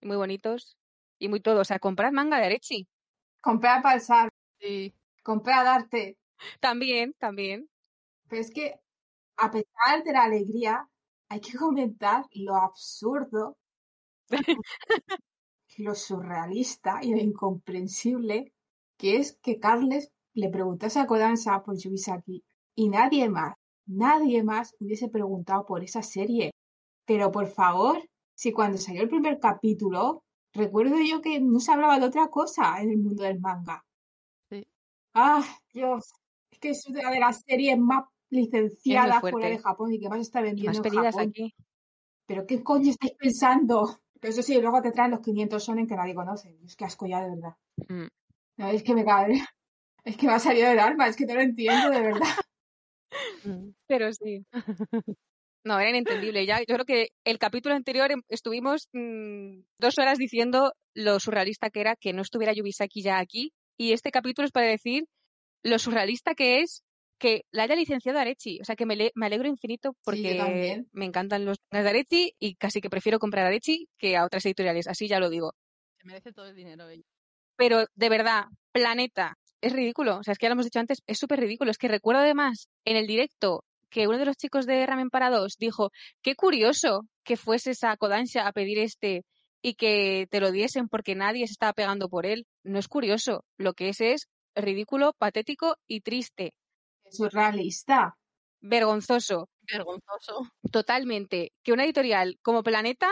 y muy bonitos, y muy todo. O sea, comprad manga de Arechi. Comprar para el sal, Sí. comprar arte. También, también. Pero es que, a pesar de la alegría, hay que comentar lo absurdo, lo surrealista y lo incomprensible que es que Carles le preguntase a Kodansha por Yubisaki y nadie más, nadie más hubiese preguntado por esa serie. Pero por favor, si cuando salió el primer capítulo, recuerdo yo que no se hablaba de otra cosa en el mundo del manga. Sí. Ah, Dios, es que es una de las series más licenciadas fuera de Japón y que más está vendiendo más en Japón. aquí. ¿Pero qué coño estáis pensando? Pero eso sí, luego te traen los 500 sonen que nadie conoce. Es que asco ya, de verdad. Mm. No, es que me cabe. Es que me ha salido del alma, es que no lo entiendo, de verdad. Pero sí. No, era inentendible. Ya, yo creo que el capítulo anterior em- estuvimos mm, dos horas diciendo lo surrealista que era que no estuviera Yubisaki ya aquí. Y este capítulo es para decir lo surrealista que es que la haya licenciado Arechi. O sea, que me, le- me alegro infinito porque me encantan los de Arechi y casi que prefiero comprar Arechi que a otras editoriales. Así ya lo digo. Se merece todo el dinero ella. Pero de verdad, Planeta, es ridículo. O sea, es que ya lo hemos dicho antes, es súper ridículo. Es que recuerdo además en el directo que uno de los chicos de Ramen para dos dijo, qué curioso que fueses a Kodansha a pedir este y que te lo diesen porque nadie se estaba pegando por él. No es curioso, lo que es es ridículo, patético y triste, surrealista. vergonzoso, Vergonzoso. totalmente. Que una editorial como Planeta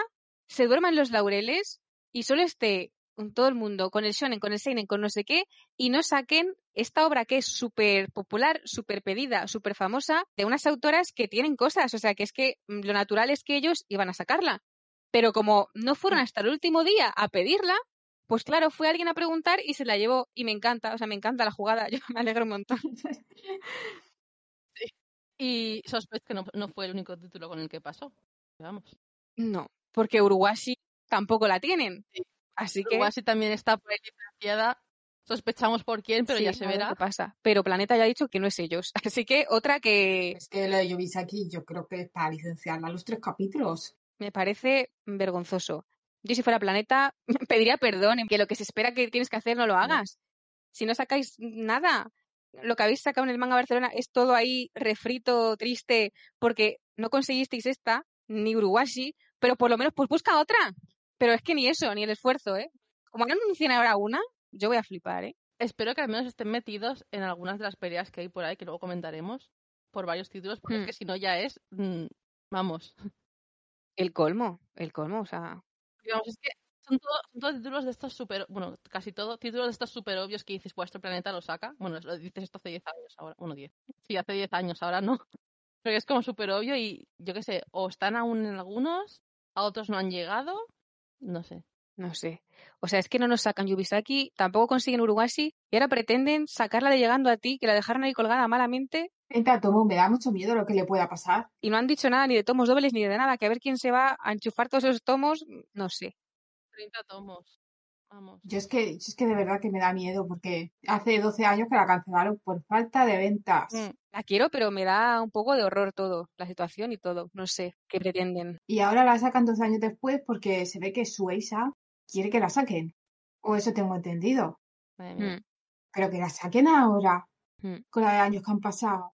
se duerma en los laureles y solo esté con todo el mundo, con el shonen, con el seinen, con no sé qué, y no saquen esta obra que es súper popular, súper pedida, súper famosa, de unas autoras que tienen cosas. O sea, que es que mm, lo natural es que ellos iban a sacarla. Pero como no fueron hasta el último día a pedirla, pues claro, fue alguien a preguntar y se la llevó. Y me encanta, o sea, me encanta la jugada. Yo me alegro un montón. Y sospecho que no, no fue el único título con el que pasó. Vamos. No, porque Uruguay tampoco la tienen. Sí. Así que. Uruguay también está por ahí licenciada. Sospechamos por quién, pero Sí, ya se verá. qué pasa. Pero Planeta ya ha dicho que no es ellos. Así que otra que Es que lo de Yubisaki yo creo que es para licenciarla los tres capítulos. me parece vergonzoso. Yo si fuera Planeta pediría perdón en que lo que se espera que tienes que hacer no lo hagas. Si no sacáis nada, lo que habéis sacado en el manga Barcelona es todo ahí refrito, triste, porque no conseguisteis esta, ni Uruguay, pero por lo menos pues busca otra. Pero es que ni eso, ni el esfuerzo, ¿eh? Como no anuncien ahora una, yo voy a flipar, ¿eh? Espero que al menos estén metidos en algunas de las peleas que hay por ahí, que luego comentaremos, por varios títulos, porque es Hmm. que si no ya es, mm, vamos. El colmo, el colmo, o sea, Digamos, es que Son todo- son todos títulos de estos super, bueno, casi todo, títulos de estos super obvios que dices, vuestro planeta lo saca. Bueno, lo dices esto hace 10 años ahora, bueno, 10. Sí, hace 10 años, ahora no. Pero es como súper obvio y yo qué sé, o están aún en algunos, a otros no han llegado, no sé. No sé. O sea, es que no nos sacan Yubisaki, tampoco consiguen Uruguashi y ahora pretenden sacarla de llegando a ti, que la dejaron ahí colgada malamente Entra Tomo, me da mucho miedo lo que le pueda pasar. y no han dicho nada ni de tomos dobles ni de nada, que a ver quién se va a enchufar todos esos tomos, no sé. 30 tomos. Vamos. Yo es que, yo es que de verdad que me da miedo porque hace 12 años que la cancelaron por falta de ventas. Mm, La quiero, pero me da un poco de horror todo, la situación y todo. No sé qué pretenden. Y ahora la sacan 12 años después porque se ve que Sueisa quiere que la saquen. O eso tengo entendido. Mm. Pero que la saquen ahora, Mm. con de años que han pasado.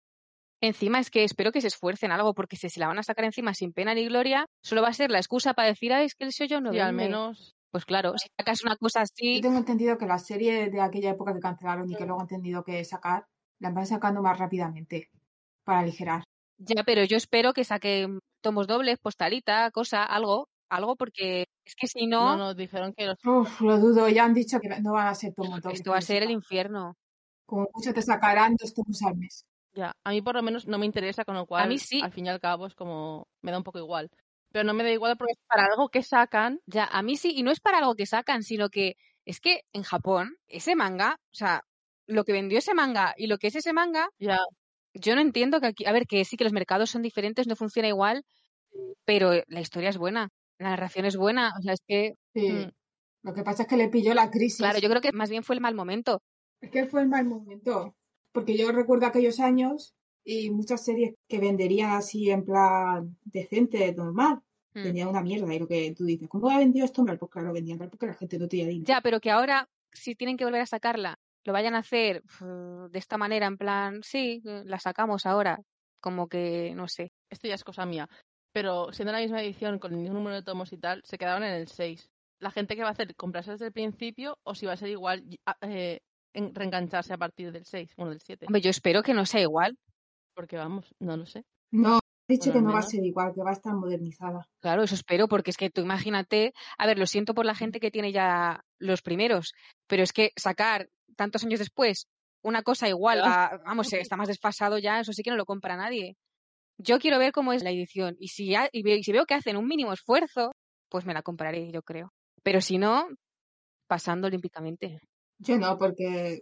Encima es que espero que se esfuercen algo, porque si se la van a sacar encima sin pena ni gloria, solo va a ser la excusa para decir, ah, es que el yo no Sí, al vende". menos. Pues claro, si sacas una cosa Yo así, tengo entendido que la serie de aquella época que cancelaron y que luego han tenido que sacar, la van sacando más rápidamente para aligerar. ya, pero yo espero que saquen tomos dobles, postalita, cosa, algo, algo, porque es que si No, no, no, dijeron que los. Uf, lo dudo, ya han dicho que no van a ser dobles. esto va a ser el infierno. Como mucho te sacarán dos tomos al mes. Ya, a mí por lo menos no me interesa, con lo cual, mí sí. al fin y al cabo, es como. Me da un poco igual. Pero no me da igual porque es para algo que sacan. Ya, a mí sí, y no es para algo que sacan, sino que es que en Japón, ese manga, o sea, lo que vendió ese manga y lo que es ese manga, Ya, yo no entiendo que aquí, a ver, que sí que los mercados son diferentes, no funciona igual, pero la historia es buena, la narración es buena, o sea, es que, Sí. Mm. Lo que pasa es que le pilló la crisis. claro, yo creo que más bien fue el mal momento. Es que fue el mal momento. Porque yo recuerdo aquellos años y muchas series que venderían así en plan decente, normal. Mm. Vendían una mierda. Y lo que tú dices, ¿cómo ha vendido esto mal? Pues claro, vendían mal porque la gente no tenía dinero. Ya, pero que ahora, si tienen que volver a sacarla, lo vayan a hacer de esta manera, en plan, sí, eh, la sacamos ahora, como que, no sé. esto ya es cosa mía. Pero siendo la misma edición, con el mismo número de tomos y tal, se quedaron en el 6. La gente que va a hacer comprarse desde el principio o si va a ser igual y- a- eh, en- reengancharse a partir del 6, bueno, del 7. Hombre, yo espero que no sea igual. Porque vamos, no lo sé. No, he dicho Bueno, que no va a ser igual, que va a estar modernizada. Claro, eso espero, porque es que tú imagínate, a ver, lo siento por la gente que tiene ya los primeros, pero es que sacar tantos años después una cosa igual, a- vamos, eh, está más desfasado ya, eso sí que no lo compra nadie. Yo quiero ver cómo es la edición y si, ha- y ve- y si veo que hacen un mínimo esfuerzo, pues me la compraré, yo creo. Pero si no, pasando olímpicamente. Yo no, porque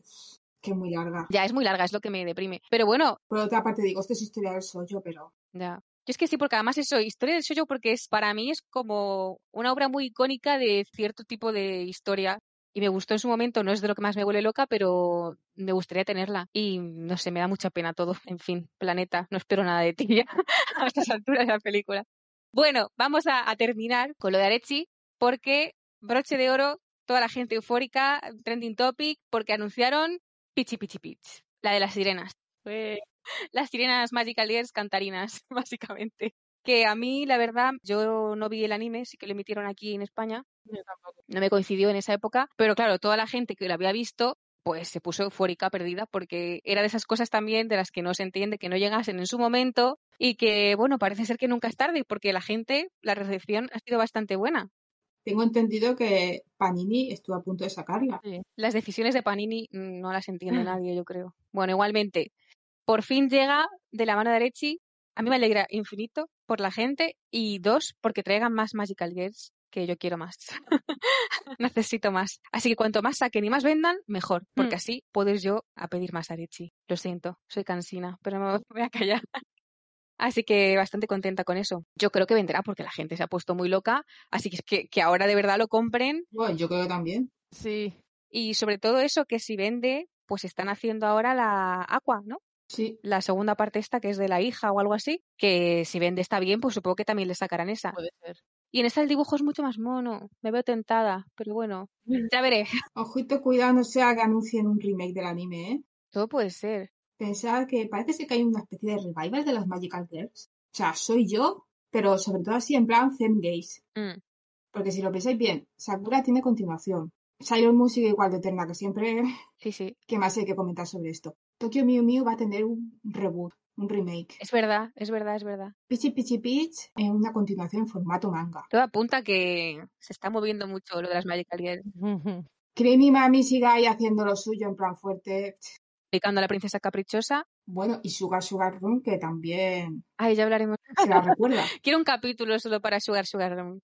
que es muy larga. Ya es muy larga, es lo que me deprime. Pero bueno, Por otra parte digo, esto es historia del sollo, pero Ya. Yo es que sí, porque además eso, Historia del Shoujo, porque es para mí es como una obra muy icónica de cierto tipo de historia. Y me gustó en su momento, no es de lo que más me vuelve loca, pero me gustaría tenerla. Y no sé, me da mucha pena todo. En fin, planeta, no espero nada de ti ya a estas alturas de la película. Bueno, vamos a, a terminar con lo de Arechi, porque broche de oro, toda la gente eufórica, trending topic, porque anunciaron Pichi Pichi Pitch, la de las sirenas las sirenas Magical Girls cantarinas, básicamente. Que a mí, la verdad, yo no vi el anime, sí que lo emitieron aquí en España, yo tampoco. no me coincidió en esa época, pero claro, toda la gente que lo había visto, pues se puso eufórica, perdida, porque era de esas cosas también de las que no se entiende que no llegasen en su momento y que, bueno, parece ser que nunca es tarde, porque la gente, la recepción ha sido bastante buena. tengo entendido que Panini estuvo a punto de sacarla. Sí. Las decisiones de Panini mm, no las entiende nadie, yo creo. Bueno, igualmente, por fin llega de la mano de Arechi. A mí me alegra infinito por la gente y dos, porque traigan más Magical Girls, que yo quiero más. Necesito más. Así que cuanto más saquen y más vendan, mejor, porque Mm. así puedo ir yo a pedir más Arechi. Lo siento, soy cansina, pero me voy a callar. Así que bastante contenta con eso. Yo creo que vendrá porque la gente se ha puesto muy loca, así que, que, que ahora de verdad lo compren Bueno, yo creo que también. Sí, y sobre todo eso, que si vende, pues están haciendo ahora la Aqua, ¿no? Sí. La segunda parte esta, que es de la hija o algo así, que si vende está bien, pues supongo que también le sacarán esa. puede ser. Y en esta el dibujo es mucho más mono. Me veo tentada, pero bueno, ya veré. Ojito, cuidado, no sea que anuncien un remake del anime, ¿eh? Todo puede ser. Pensar que parece ser que hay una especie de revival de las Magical Girls. O sea, soy yo, pero sobre todo así en plan Zen Gaze. Mm, Porque si lo pensáis bien, Sakura tiene continuación. Sailor Moon sigue igual de eterna que siempre. sí, sí. ¿Qué más hay que comentar sobre esto? Tokyo Mew Mew va a tener un reboot, un remake. Es verdad, es verdad, es verdad. Pichi Pichi Pitch en una continuación en formato manga. Todo apunta que se está moviendo mucho lo de las Magical Girls. Creamy Mami sigue ahí haciendo lo suyo en plan fuerte. Explicando a la princesa caprichosa. Bueno, y Sugar Sugar Room, que también Ay, ya hablaremos. se la recuerda. Quiero un capítulo solo para Sugar Sugar Room.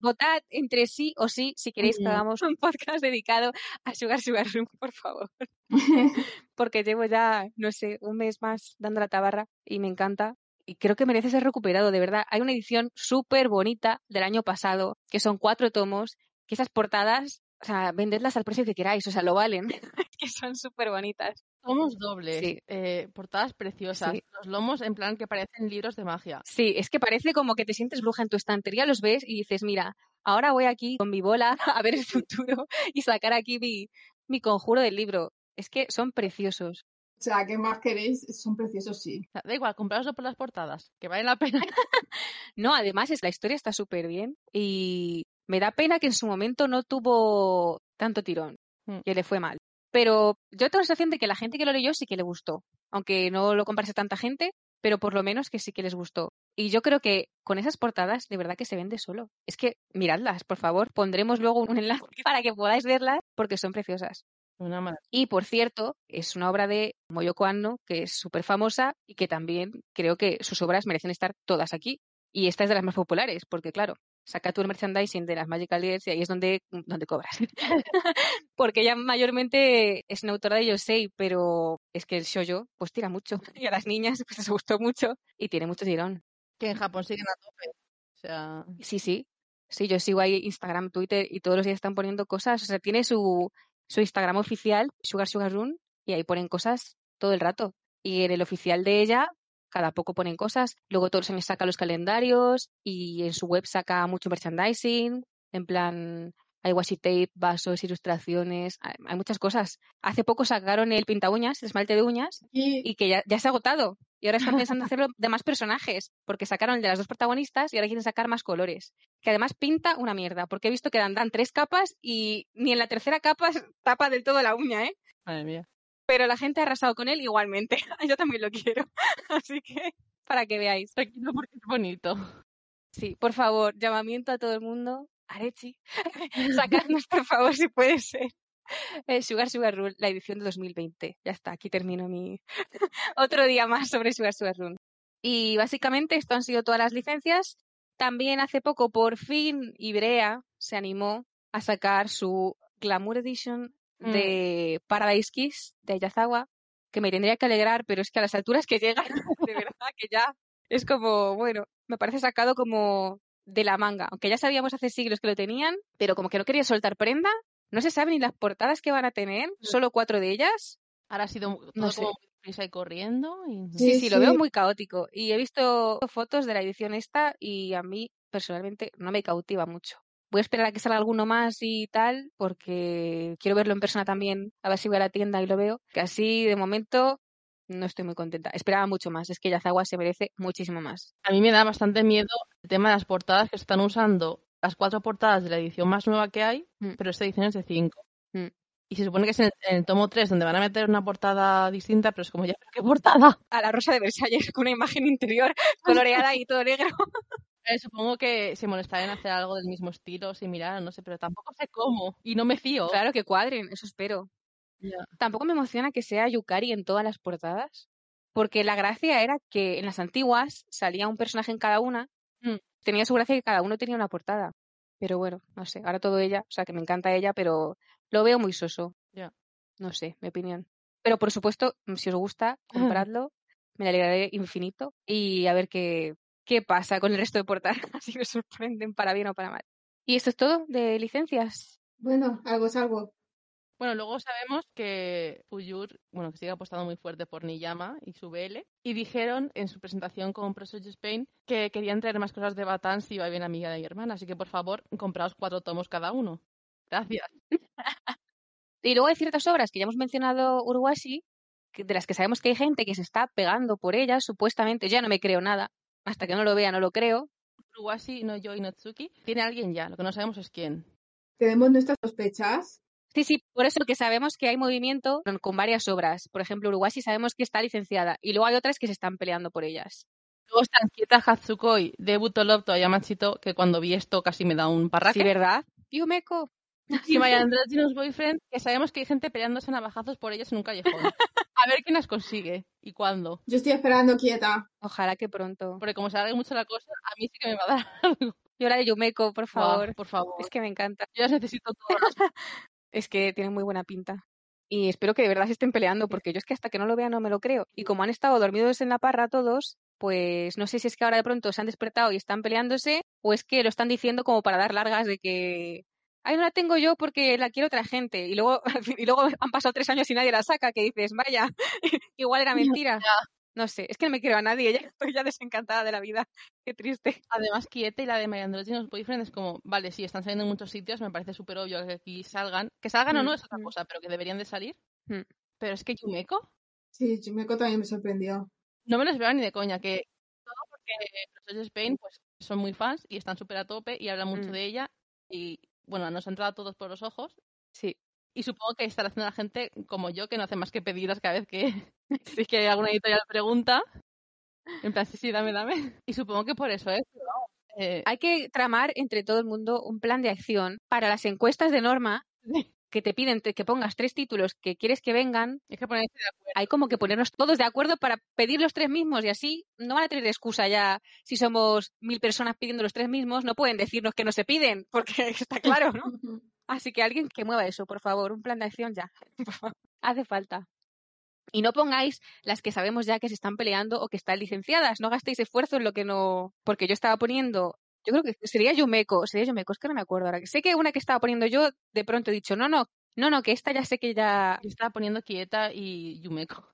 Votad entre sí o sí si queréis que hagamos un podcast dedicado a Sugar Sugar Room, por favor. Porque llevo ya, no sé, un mes más dando la tabarra y me encanta. Y creo que merece ser recuperado, de verdad. Hay una edición súper bonita del año pasado, que son cuatro tomos, que esas portadas, o sea, vendedlas al precio que queráis, o sea, lo valen. que son súper bonitas. Tomos dobles, Sí. eh, portadas preciosas, Sí. los lomos en plan que parecen libros de magia. Sí, es que parece como que te sientes bruja en tu estantería, los ves y dices, mira, ahora voy aquí con mi bola a ver el futuro y sacar aquí mi, mi conjuro del libro. Es que son preciosos. O sea, ¿qué más queréis? Son preciosos, sí. O sea, da igual, compraroslo por las portadas, que valen la pena. No, además es la historia está súper bien y me da pena que en su momento no tuvo tanto tirón, Mm. que le fue mal. Pero yo tengo la sensación de que la gente que lo leyó sí que le gustó, aunque no lo comparse tanta gente, pero por lo menos que sí que les gustó. Y yo creo que con esas portadas de verdad que se vende solo. Es que miradlas, por favor, pondremos luego un enlace para que podáis verlas porque son preciosas. Una. Y por cierto, es una obra de Moyoko Anno que es súper famosa y que también creo que sus obras merecen estar todas aquí. Y esta es de las más populares, porque claro, saca tu merchandising de las Magical Girls y ahí es donde, donde cobras. porque ella mayormente es una autora de Yosei, pero es que el shoujo pues tira mucho. Y a las niñas pues les gustó mucho y tiene mucho tirón. Que en Japón siguen a tope. O sea, Sí, sí. Sí, yo sigo ahí Instagram, Twitter y todos los días están poniendo cosas. O sea, tiene su, su Instagram oficial, Sugar Sugar Run, y ahí ponen cosas todo el rato. Y en el oficial de ella, cada poco ponen cosas. Luego todos los años saca los calendarios y en su web saca mucho merchandising. En plan, hay washi tape, vasos, ilustraciones, hay, muchas cosas. Hace poco sacaron el pinta uñas, el esmalte de uñas, Y y que ya, ya se ha agotado. Y ahora están pensando hacerlo de más personajes, porque sacaron el de las dos protagonistas y ahora quieren sacar más colores. Que además pinta una mierda, porque he visto que dan, dan tres capas y ni en la tercera capa tapa del todo la uña, ¿eh? madre mía. Pero la gente ha arrasado con él igualmente. Yo también lo quiero. Así que, para que veáis. Tranquilo porque es bonito. Sí, por favor, llamamiento a todo el mundo. Arechi, sacadnos por favor si puede ser. Eh, Sugar Sugar Rule, la edición de 2020. Ya está, aquí termino mi otro día más sobre Sugar Sugar Rule. Y básicamente esto han sido todas las licencias. También hace poco, por fin, Ibrea se animó a sacar su Glamour Edition Mm. de Paradise Kiss de Ayazawa, que me tendría que alegrar, pero es que a las alturas que llegan, de verdad que ya es como, bueno, me parece sacado como de la manga, aunque ya sabíamos hace siglos que lo tenían, pero como que no quería soltar prenda, no se sabe ni las portadas que van a tener, solo cuatro de ellas. Ahora ha sido todo No sé. como prisa y corriendo. Y... Sí, Sí, sí, lo veo muy caótico. Y he visto fotos de la edición esta y a mí personalmente no me cautiva mucho. Voy a esperar a que salga alguno más y tal, porque quiero verlo en persona también, a ver si voy a la tienda y lo veo. Que así, de momento, no estoy muy contenta. Esperaba mucho más. Es que Yazawa se merece muchísimo más. A mí me da bastante miedo el tema de las portadas que se están usando. Las cuatro portadas de la edición más nueva que hay, Mm. pero esta edición es de cinco. Mm. Y se supone que es en el, en el tomo 3 donde van a meter una portada distinta, pero es como ya, ¿pero ¿qué portada? A la rosa de Versalles con una imagen interior coloreada y todo negro. Eh, supongo que se molestará en hacer algo del mismo estilo, similar, no sé, pero tampoco sé cómo. Y no me fío. Claro que cuadren, eso espero. Ya. Tampoco me emociona que sea Yukari en todas las portadas, porque la gracia era que en las antiguas salía un personaje en cada una, Mm. tenía su gracia que cada uno tenía una portada. Pero bueno, no sé, ahora todo ella, o sea que me encanta ella, pero lo veo muy soso. Ya. No sé, mi opinión. Pero por supuesto, si os gusta, compradlo, me alegraré infinito y a ver qué, qué pasa con el resto de portadas, si me sorprenden para bien o para mal. Y esto es todo de licencias. bueno, algo es algo. Bueno, luego sabemos que Fuyur, bueno, que sigue apostando muy fuerte por Niyama y su BL, y dijeron en su presentación con Pressure Spain que querían traer más cosas de Batán si iba bien amiga de mi hermana, así que por favor, compraos cuatro tomos cada uno. Gracias. Y luego hay ciertas obras que ya hemos mencionado que- de las que sabemos que hay gente que se está pegando por ellas, supuestamente. Yo ya no me creo nada. Hasta que no lo vea, no lo creo. Uruwashi no Yo Inotsuki tiene alguien ya, lo que no sabemos es quién. Tenemos nuestras sospechas. Sí, sí, por eso que sabemos que hay movimiento con- varias obras. Por ejemplo, Uruguay sí sabemos que está licenciada y luego hay otras que se están peleando por ellas. Luego están Kieta Hatsukoi de Machito, que cuando vi esto casi me da un parraque. Sí, ¿verdad? Yumeko. Y My Androgynous Boyfriend, que sabemos que hay gente peleándose a navajazos por ellas en un callejón. A ver quién las consigue y cuándo. Yo estoy esperando quieta. Ojalá que pronto. Porque como se alargue mucho la cosa, a mí sí que me va a dar algo. Yo la de Yumeko, por favor. Buah, por favor. Es que me encanta. Yo las necesito todas. Es que tiene muy buena pinta. Y espero que de verdad se estén peleando, porque yo es que hasta que no lo vea no me lo creo. Y como han estado dormidos en la parra todos, pues no sé si es que ahora de pronto se han despertado y están peleándose, o es que lo están diciendo como para dar largas de que. Ay, no la tengo yo porque la quiere otra gente. Y luego, y luego han pasado tres años y nadie la saca, que dices, vaya, igual era mentira. No sé, es que no me creo a nadie, ya estoy ya desencantada de la vida. Qué triste. Además, Kieta y la de My Androgynous Boyfriend es como, vale, sí, están saliendo en muchos sitios, me parece súper obvio que aquí salgan. Que salgan o no Mm, es otra mm. cosa, pero que deberían de salir. Mm. Pero es que Yumeko, Sí, Yumeko también me sorprendió. no me los veo ni de coña, que todo porque los de Spain pues son muy fans y están súper a tope y hablan mucho Mm. de ella y bueno, nos ha entrado a todos por los ojos Sí. y supongo que estará haciendo la gente como yo que no hace más que pedirlas cada vez que, si es que alguna editorial pregunta. En plan, sí, sí, dame, dame. Y supongo que por eso es. eh, Hay que tramar entre todo el mundo un plan de acción para las encuestas de norma que te piden que pongas tres títulos que quieres que vengan. hay que de. Hay como que ponernos todos de acuerdo para pedir los tres mismos y así no van a tener excusa ya. Si somos mil personas pidiendo los tres mismos, no pueden decirnos que no se piden, porque está claro, ¿no? Así que alguien que mueva eso, por favor, un plan de acción ya. Hace falta. Y no pongáis las que sabemos ya que se están peleando o que están licenciadas. No gastéis esfuerzo en lo que no. Porque yo estaba poniendo. Yo creo que sería Yumeko. Sería Yumeko, es que no me acuerdo ahora. Sé que una que estaba poniendo yo, de pronto he dicho, no, no, no, no, que esta ya sé que ya. Yo estaba poniendo Kieta y Yumeko.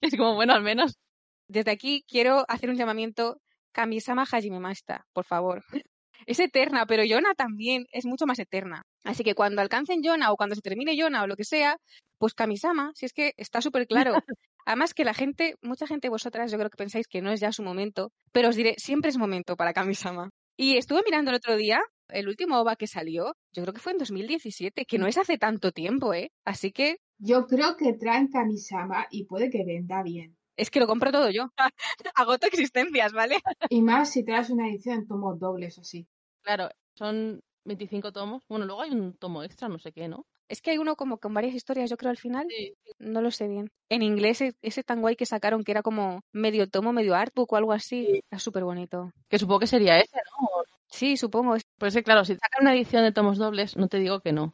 Es como, bueno, al menos. Desde aquí quiero hacer un llamamiento. Kamisama Hajime Mashita, por favor. Es eterna, pero Yona también es mucho más eterna. Así que cuando alcancen Yona o cuando se termine Yona o lo que sea, pues Kamisama, si es que está súper claro. Además que la gente, mucha gente de vosotras, yo creo que pensáis que no es ya su momento, pero os diré, siempre es momento para Kamisama. Y estuve mirando el otro día, el último OVA que salió, yo creo que fue en 2017, que no es hace tanto tiempo, ¿eh? Así que Yo creo que traen Kamisama y puede que venda bien. es que lo compro todo yo. Agoto existencias, ¿vale? Y más si traes una edición en tomos dobles o así. Claro, son 25 tomos. Bueno, luego hay un tomo extra, no sé qué, ¿no? Es que hay uno como con varias historias, yo creo, al final. Sí. No lo sé bien. En inglés, ese tan guay que sacaron, que era como medio tomo, medio artbook o algo así. Sí. Era súper bonito. Que supongo que sería ese, ¿no? Sí, supongo. es- Pues es que, claro, si sacan una edición de tomos dobles, no te digo que no.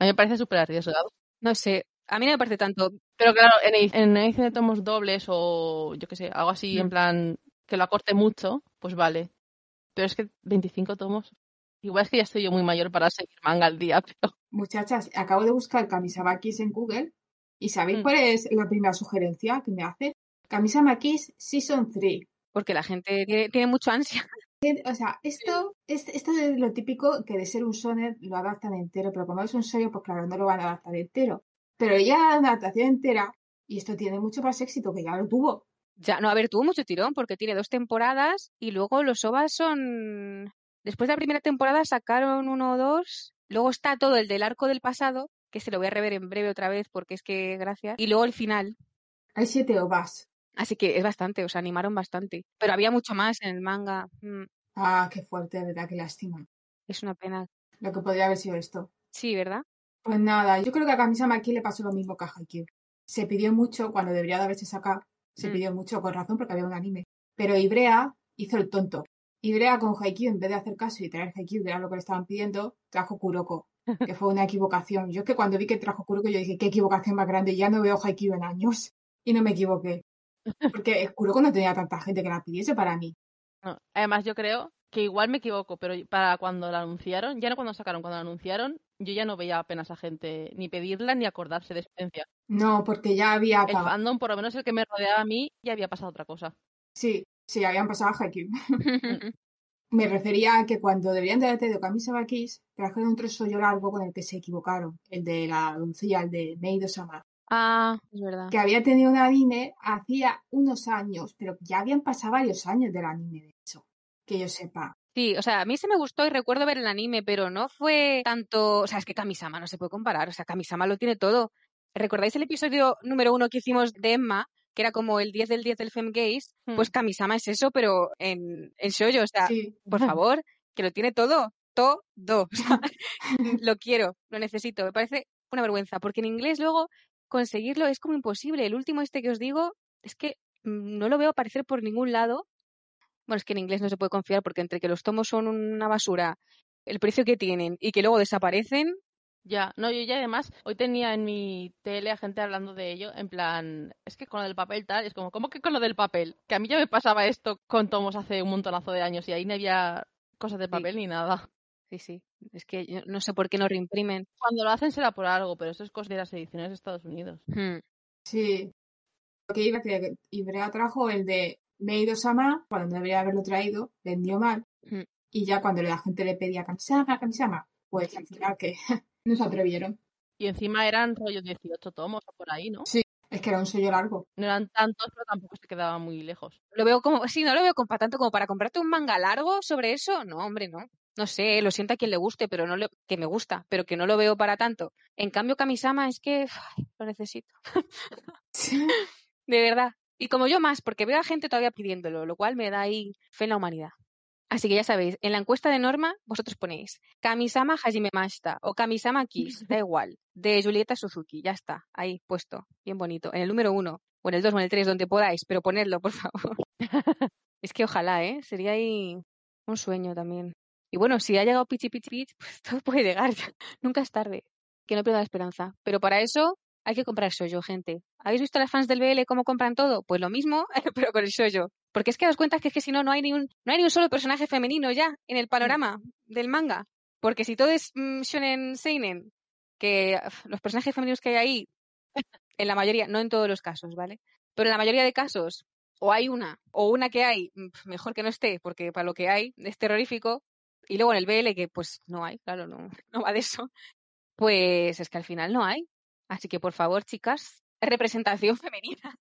A mí me parece súper arriesgado. No sé. A mí no me parece tanto. Pero claro, en, edi- en una edición de tomos dobles o yo qué sé, algo así en Mm. plan que lo acorte mucho, pues vale. Pero es que 25 tomos. Igual es que ya estoy yo muy mayor para seguir manga al día, pero Muchachas, acabo de buscar Kamisama Kiss en Google y ¿sabéis Mm. cuál es la primera sugerencia que me hace? Kamisama Kiss Season 3. Porque la gente tiene, tiene mucho ansia. O sea, esto, es, esto es lo típico que de ser un sonet lo adaptan entero, pero como es un sello, pues claro, no lo van a adaptar entero. Pero ya una adaptación entera, y esto tiene mucho más éxito que ya lo tuvo. Ya, no, a ver, tuvo mucho tirón porque tiene dos temporadas y luego los OVAs son. Después de la primera temporada sacaron uno o dos. Luego está todo el del arco del pasado, que se lo voy a rever en breve otra vez porque es que gracias. Y luego el final. Hay siete ovas. Así que es bastante, o sea, animaron bastante. Pero había mucho más en el manga. Mm, Ah, qué fuerte, verdad, qué lástima. es una pena. Lo que podría haber sido esto. Sí, ¿verdad? Pues nada, yo creo que a Kamisama aquí le pasó lo mismo que a Haikyuu. Se pidió mucho cuando debería de haberse sacado. Se Mm. pidió mucho con razón porque había un anime. Pero Ibrea hizo el tonto. Ibrea con Haikyuu, en vez de hacer caso y traer Haikyuu, que era lo que le estaban pidiendo, trajo Kuroko. Que fue una equivocación. Yo es que cuando vi que trajo Kuroko, yo dije, qué equivocación más grande. Ya no veo Haikyuu en años. Y no me equivoqué. Porque Kuroko no tenía tanta gente que la pidiese para mí. no. además yo creo que igual me equivoco, pero para cuando la anunciaron, ya no cuando sacaron, cuando la anunciaron, yo ya no veía apenas a gente ni pedirla ni acordarse de existencia. No, porque ya había El fandom, por lo menos el que me rodeaba a mí, ya había pasado otra cosa. Sí, sí, habían pasado a Haikyuu. Me refería a que cuando deberían de haber traído Kamisama Kiss, trajeron un trozo yo largo con el que se equivocaron, el de la doncella, el de Meido-sama, ah, es verdad. que había tenido un anime hacía unos años, pero ya habían pasado varios años del anime, de hecho, que yo sepa. Sí, o sea, a mí se me gustó y recuerdo ver el anime, pero no fue tanto. O sea, es que Kamisama no se puede comparar. O sea, Kamisama lo tiene todo. ¿Recordáis el episodio número uno que hicimos de Emma? Que era como el 10 del 10 del Femgaze. Hmm. Pues Kamisama es eso, pero en, en shoujo. O sea, Sí. por favor, que lo tiene todo. Todo. O sea, lo quiero, lo necesito. Me parece una vergüenza, porque en inglés luego conseguirlo es como imposible. El último este que os digo es que no lo veo aparecer por ningún lado. Bueno, es que en inglés no se puede confiar porque entre que los tomos son una basura, el precio que tienen y que luego desaparecen, Ya, no, yo ya además, hoy tenía en mi tele a gente hablando de ello, en plan, es que con lo del papel tal, es como, ¿cómo que con lo del papel? Que a mí ya me pasaba esto con tomos hace un montonazo de años y ahí no había cosas de papel ni nada. sí, sí, es que yo no sé por qué no reimprimen. Cuando lo hacen será por algo, pero eso es cosa de las ediciones de Estados Unidos. Hmm. Sí. Lo que iba a decir, que Ibrea trajo el de Meido Sama, cuando debería haberlo traído, vendió mal. Mm. Y ya cuando la gente le pedía Kamisama, Kamisama, pues al final que no se atrevieron. Y encima eran rollo 18 tomos o por ahí, ¿no? Es que era un sello largo. No eran tantos, pero tampoco se quedaban muy lejos. Lo veo como, sí, no lo veo como para tanto como para comprarte un manga largo sobre eso. No, hombre, no. No sé, lo siento a quien le guste, pero no le, que me gusta, pero que no lo veo para tanto. En cambio, Kamisama es que ay, lo necesito. De verdad. Y como yo más, porque veo a gente todavía pidiéndolo, lo cual me da ahí fe en la humanidad. Así que ya sabéis, en la encuesta de Norma, vosotros ponéis Kamisama Hajime Mashita o Kamisama Kiss, da igual, de Julieta Suzuki, ya está, ahí puesto, bien bonito. En el número uno, o en el dos o en el tres, donde podáis, pero ponedlo, por favor. es que ojalá, ¿eh? Sería ahí un sueño también. Y bueno, si ha llegado Pichi Pichi Pichi, pues todo puede llegar, nunca es tarde, que no pierda la esperanza. Pero para eso hay que comprar shoujo, gente. ¿Habéis visto a las fans del BL cómo compran todo? Pues lo mismo, pero con el shoujo. Porque es que das cuenta que es que si no, no hay ni un, no hay ni un solo personaje femenino ya en el panorama del manga. Porque si todo es mm, shonen seinen, que los personajes femeninos que hay ahí, en la mayoría, no en todos los casos, ¿vale? Pero en la mayoría de casos, o hay una, o una que hay, mm, mejor que no esté, porque para lo que hay es terrorífico, y luego en el BL, que pues no hay, claro, no, no va de eso, pues es que al final no hay. Así que por favor, chicas, representación femenina.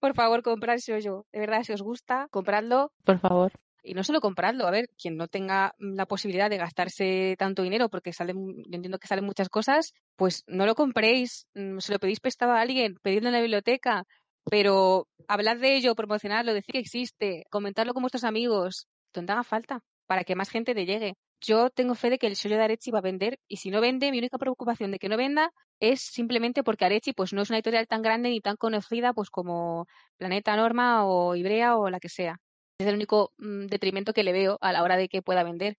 Por favor, comprad yo. De verdad, si os gusta, compradlo. Por favor. Y no solo compradlo, a ver, quien no tenga la posibilidad de gastarse tanto dinero, porque salen, yo entiendo que salen muchas cosas, pues no lo compréis, mm, se lo pedís prestado a alguien, pedidlo en la biblioteca, pero hablad de ello, promocionarlo, decir que existe, comentarlo con vuestros amigos, donde haga falta, para que más gente le llegue. Yo tengo fe de que el shoujo de Arechi va a vender, y si no vende, mi única preocupación de que no venda es simplemente porque Arechi pues no es una editorial tan grande ni tan conocida pues como Planeta Norma o Ibrea o la que sea. Es el único mm, detrimento que le veo a la hora de que pueda vender.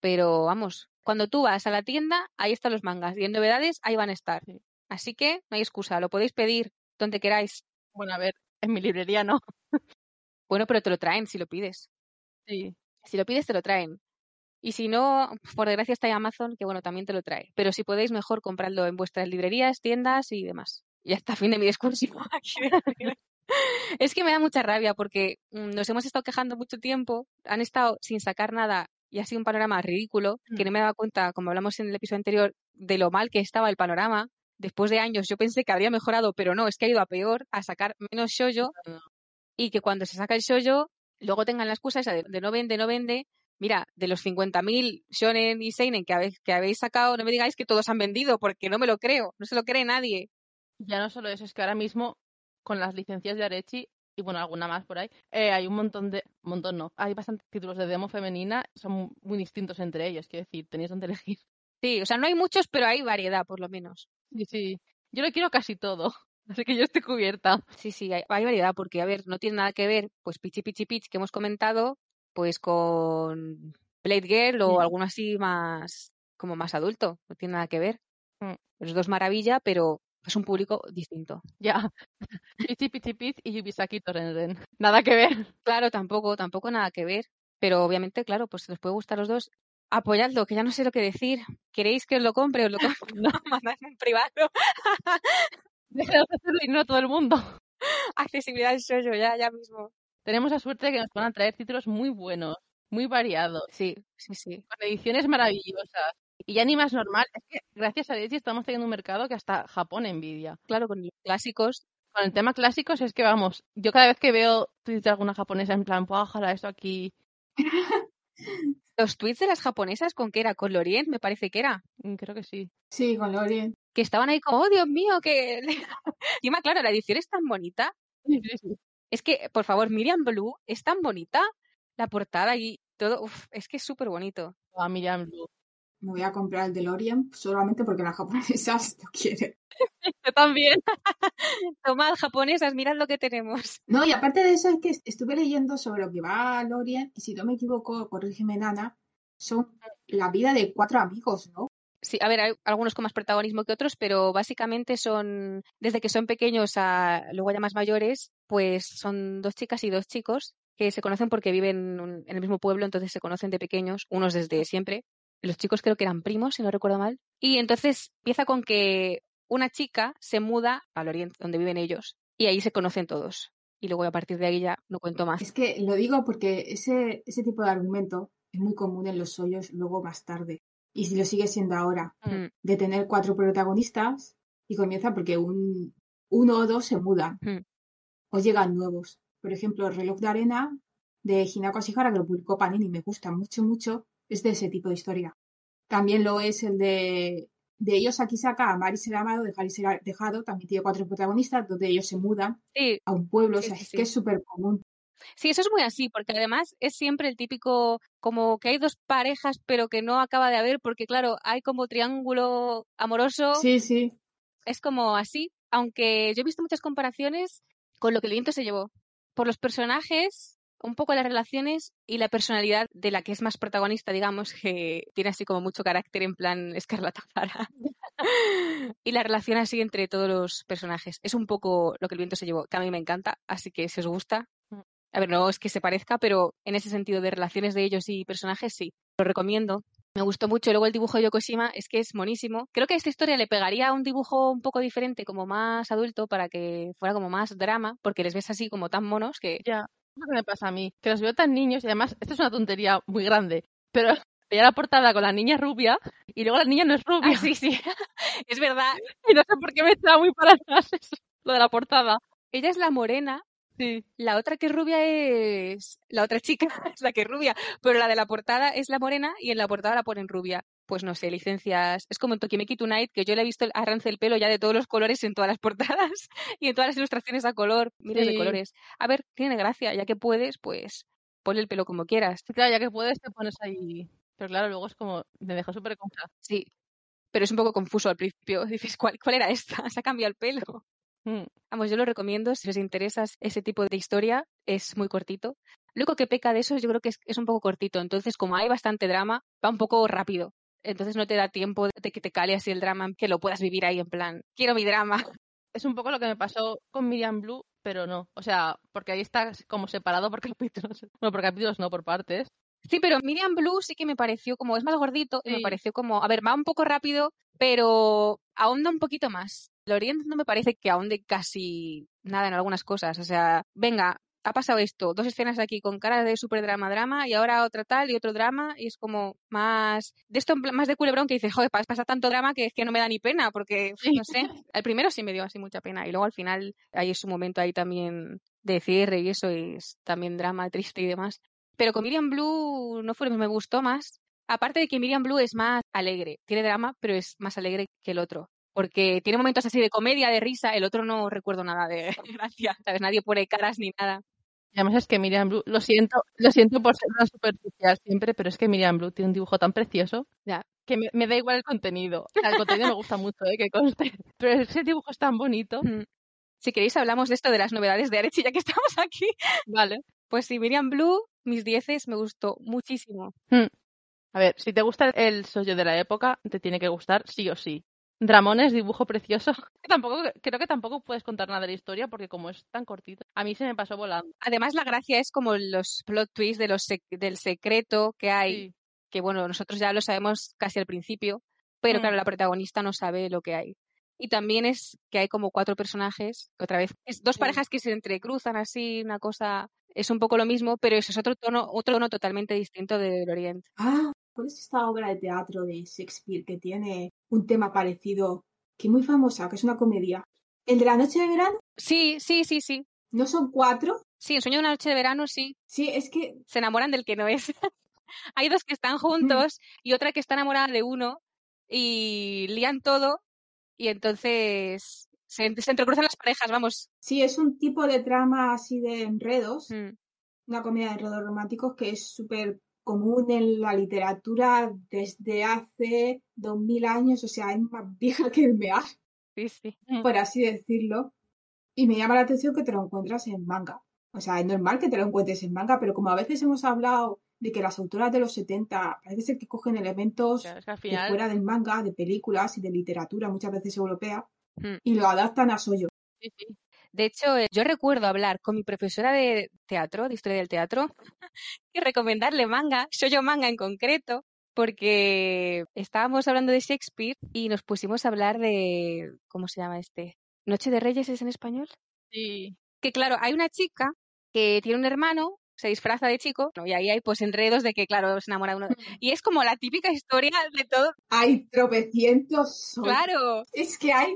Pero vamos, cuando tú vas a la tienda, ahí están los mangas. Y en novedades, ahí van a estar. Sí. Así que no hay excusa, lo podéis pedir donde queráis. Bueno, a ver, en mi librería no. Bueno, pero te lo traen si lo pides. Sí. Si lo pides, te lo traen. Y si no, por desgracia está Amazon, que bueno, también te lo trae. Pero si podéis, mejor compradlo en vuestras librerías, tiendas y demás. Y hasta fin de mi discurso. es que me da mucha rabia porque mm, nos hemos estado quejando mucho tiempo, han estado sin sacar nada y ha sido un panorama ridículo, que Mm. no me daba cuenta, como hablamos en el episodio anterior, de lo mal que estaba el panorama. Después de años yo pensé que habría mejorado, pero no, es que ha ido a peor, a sacar menos shoujo No. y que cuando se saca el shoujo, luego tengan la excusa esa de, de no vende, no vende. Mira, de los 50.000 shonen y seinen que habéis, que habéis sacado, no me digáis que todos han vendido, porque no me lo creo, no se lo cree nadie. Ya no solo eso, es que ahora mismo con las licencias de Arechi y bueno, alguna más por ahí, eh, hay un montón de, montón no, hay bastantes títulos de demo femenina, son muy distintos entre ellos, quiero decir, tenéis donde elegir. Sí, o sea, no hay muchos, pero hay variedad, por lo menos. Sí, sí, yo lo quiero casi todo, así que yo estoy cubierta. Sí, sí, hay, hay variedad, porque, a ver, no tiene nada que ver, pues, Pichi Pichi Pitch que hemos comentado, pues con Blade Girl o Mm. alguno así más, como más adulto, no tiene nada que ver. Mm. Los dos maravilla, pero es un público distinto. Ya, Pichi Pichi y Yubisaki Torenren, nada que ver. Claro, tampoco, tampoco nada que ver, pero obviamente, claro, pues si os puede gustar los dos, apoyadlo, que ya no sé lo que decir. ¿Queréis que os lo compre? Os lo compro. No, mandadme en privado. Déjanos hacerlo y no a todo el mundo. Accesibilidad al yo ya, ya mismo. Tenemos la suerte de que nos van a traer títulos muy buenos, muy variados, Sí, sí, sí. con ediciones maravillosas. Y ya ni más normal, es que gracias a Arechi estamos teniendo un mercado que hasta Japón envidia. Claro, con los clásicos. Con el tema clásicos es que vamos, yo cada vez que veo tweets de alguna japonesa en plan, pues ojalá esto aquí. Los tweets de las japonesas, ¿con qué era? ¿Con Lorient? Me parece que era. Mm, Creo que sí. Sí, con Lorien. Que estaban ahí como, oh, Dios mío, que... Encima, claro, la edición es tan bonita. Sí, sí, sí. Es que, por favor, Miriam Blue es tan bonita. La portada y todo. Uf, es que es súper bonito. A Miriam Blue. Me voy a comprar el DeLorean solamente porque las japonesas lo quieren. Yo también. Tomad, japonesas, mirad lo que tenemos. No, y aparte de eso es que estuve leyendo sobre lo que va Lorien y si no me equivoco, corrígeme Nana, son la vida de cuatro amigos, ¿no? Sí, a ver, hay algunos con más protagonismo que otros, pero básicamente son, desde que son pequeños a luego ya más mayores, pues son dos chicas y dos chicos que se conocen porque viven en el mismo pueblo, entonces se conocen de pequeños, unos desde siempre. Los chicos creo que eran primos, si no recuerdo mal. Y entonces empieza con que una chica se muda al oriente, donde viven ellos, y ahí se conocen todos. Y luego a partir de ahí ya no cuento más. Es que lo digo porque ese, ese tipo de argumento es muy común en los hoyos luego más tarde. Y si lo sigue siendo ahora, Mm, de tener cuatro protagonistas y comienza porque un, uno o dos se mudan Mm. o llegan nuevos. Por ejemplo, el reloj de arena de Hinako Ashihara, que lo publicó Panini, me gusta mucho, mucho, es de ese tipo de historia. También lo es el de, de ellos aquí saca a Mari ser amado, de Harry ser dejado, también tiene cuatro protagonistas, donde ellos se mudan Sí, a un pueblo, o sea, sí, es que es súper común. Sí, eso es muy así, porque además es siempre el típico, como que hay dos parejas, pero que no acaba de haber, porque claro, hay como triángulo amoroso, Sí, sí. es como así, aunque yo he visto muchas comparaciones con lo que el viento se llevó. Por los personajes, un poco las relaciones y la personalidad de la que es más protagonista, digamos, que tiene así como mucho carácter en plan Escarlata O'Hara. y la relación así entre todos los personajes. Es un poco lo que el viento se llevó, que a mí me encanta, así que si os gusta. A ver, no es que se parezca, pero en ese sentido de relaciones de ellos y personajes, sí. Lo recomiendo. Me gustó mucho. Luego el dibujo de Yokoshima es que es monísimo. Creo que a esta historia le pegaría un dibujo un poco diferente, como más adulto, para que fuera como más drama, porque les ves así como tan monos que. Ya. Es lo que me pasa a mí. Que los veo tan niños y además, esto es una tontería muy grande. Pero veía la portada con la niña rubia y luego la niña no es rubia. Ah, sí, sí. es verdad. Y no sé por qué me estaba muy para atrás eso, lo de la portada. Ella es la morena. Sí. La otra que es rubia es. La otra chica es la que es rubia. Pero la de la portada es la morena y en la portada la ponen rubia. Pues no sé, licencias. Es como en Tokimeki Tonight, que yo le he visto el arrance del pelo ya de todos los colores en todas las portadas y en todas las ilustraciones a color, miles de colores. A ver, tiene gracia, ya que puedes, pues ponle el pelo como quieras. Sí, claro, ya que puedes te pones ahí. Pero claro, luego es como, me dejó súper confusa. Sí, pero es un poco confuso al principio. Dices, ¿cuál, cuál era esta? Se ha cambiado el pelo. Mm. Vamos, yo lo recomiendo si os interesa ese tipo de historia, es muy cortito. Lo único que peca de eso yo creo que es, es un poco cortito, entonces como hay bastante drama, va un poco rápido. Entonces no te da tiempo de que te cale así el drama, que lo puedas vivir ahí en plan, quiero mi drama. Es un poco lo que me pasó con Miriam Blue, pero no. O sea, porque ahí está como separado por capítulos. Bueno, por capítulos no, por partes. Sí, pero Miriam Blue sí que me pareció como, es más gordito, y me pareció como, a ver, va un poco rápido, pero ahonda un poquito más. Lorient no me parece que ahonde casi nada en algunas cosas. O sea, venga, ha pasado esto, dos escenas aquí con cara de super drama, drama, y ahora otra tal y otro drama, y es como más de esto, más de culebrón que dices, joder, pas- pasa tanto drama que es que no me da ni pena, porque no sé. El primero sí me dio así mucha pena, y luego al final hay su momento ahí también de cierre y eso, y es también drama triste y demás. Pero con Miriam Blue no fue me gustó más. Aparte de que Miriam Blue es más alegre, tiene drama, pero es más alegre que el otro. Porque tiene momentos así de comedia, de risa, el otro no recuerdo nada de gracia, ¿sabes? Nadie pone caras ni nada. Y además es que Miriam Blue, lo siento, lo siento por ser una superficial siempre, pero es que Miriam Blue tiene un dibujo tan precioso Ya. que me, me da igual el contenido. O sea, el contenido me gusta mucho, ¿eh? que conste. Pero ese dibujo es tan bonito. Mm. Si queréis hablamos de esto de las novedades de Arechi, ya que estamos aquí. Vale. Pues sí, Miriam Blue, mis dieces, me gustó muchísimo. A ver, si te gusta el sollo de la época, te tiene que gustar sí o sí. Dramones, dibujo precioso. Tampoco, creo que tampoco puedes contar nada de la historia porque como es tan cortito, a mí se me pasó volando. Además, la gracia es como los plot twists de los sec- del secreto que hay, Sí. que bueno, nosotros ya lo sabemos casi al principio, pero Mm. claro, la protagonista no sabe lo que hay. Y también es que hay como cuatro personajes, otra vez, es dos Sí. parejas que se entrecruzan así, una cosa, es un poco lo mismo, pero eso es otro tono, otro tono totalmente distinto del Oriente. Ah, ¿cuál es esta obra de teatro de Shakespeare que tiene un tema parecido, que es muy famosa, que es una comedia? ¿El de la noche de verano? Sí, sí, sí, sí. ¿No son cuatro? Sí, en Sueño de una noche de verano, sí. Sí, es que Se enamoran del que no es. hay dos que están juntos y otra que está enamorada de uno y lían todo y entonces se, se entrecruzan las parejas, vamos. Sí, es un tipo de trama así de enredos, Mm. una comedia de enredos románticos que es súper común en la literatura desde hace dos mil años, o sea, es más vieja que el mear, Sí, sí. por así decirlo. Y me llama la atención que te lo encuentras en manga. O sea, es normal que te lo encuentres en manga, pero como a veces hemos hablado de que las autoras de los 70 parece ser que cogen elementos Claro, es que al de final fuera del manga, de películas y de literatura, muchas veces europea, Mm. y lo adaptan a Soyo. sí, sí. De hecho, eh, yo recuerdo hablar con mi profesora de teatro, de historia del teatro, y recomendarle manga, yo manga en concreto, porque estábamos hablando de Shakespeare y nos pusimos a hablar de, ¿cómo se llama este? ¿Noche de Reyes es en español? Sí. Que claro, hay una chica que tiene un hermano, se disfraza de chico, ¿no? y ahí hay pues enredos de que, claro, se enamora uno. Y es como la típica historia de todo. Hay tropecientos. Claro, Es que hay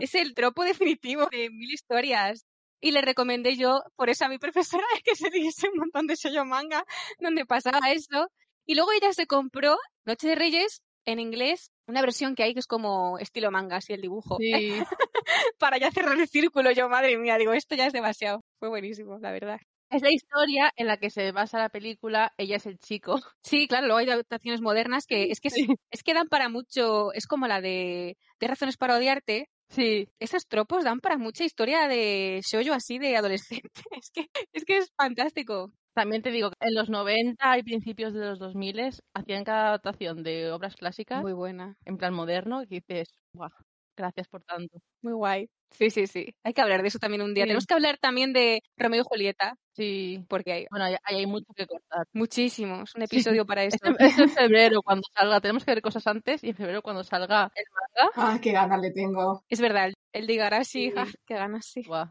es el tropo definitivo de mil historias. Y le recomendé yo, por eso a mi profesora, que se leyese un montón de shoujo manga donde pasaba eso. Y luego ella se compró Noche de Reyes en inglés, una versión que hay que es como estilo manga, así el dibujo. Sí. Para ya cerrar el círculo, yo, madre mía, digo, esto ya es demasiado. Fue buenísimo, la verdad. Es la historia en la que se basa la película Ella es el chico. Sí, claro, luego hay adaptaciones modernas que es que, Sí. es que dan para mucho, es como la de, de razones para odiarte. Sí. Esos tropos dan para mucha historia de shoujo así de adolescente. Es que es, que es fantástico. También te digo, en los 90 y principios de los 2000 hacían cada adaptación de obras clásicas Muy buena, en plan moderno que dices, "Buah, gracias por tanto. muy guay. Sí, sí, sí. Hay que hablar de eso también un día. Sí. Tenemos que hablar también de Romeo y Julieta, Sí. porque hay Bueno, ahí ahí hay mucho que cortar. muchísimos. Un episodio para Es esto. en, es en febrero cuando salga. Tenemos que ver cosas antes y en febrero cuando salga el manga. Ah, qué ganas le tengo. Es verdad, el de Igarashi, Sí. ah, qué ganas, sí. Buah.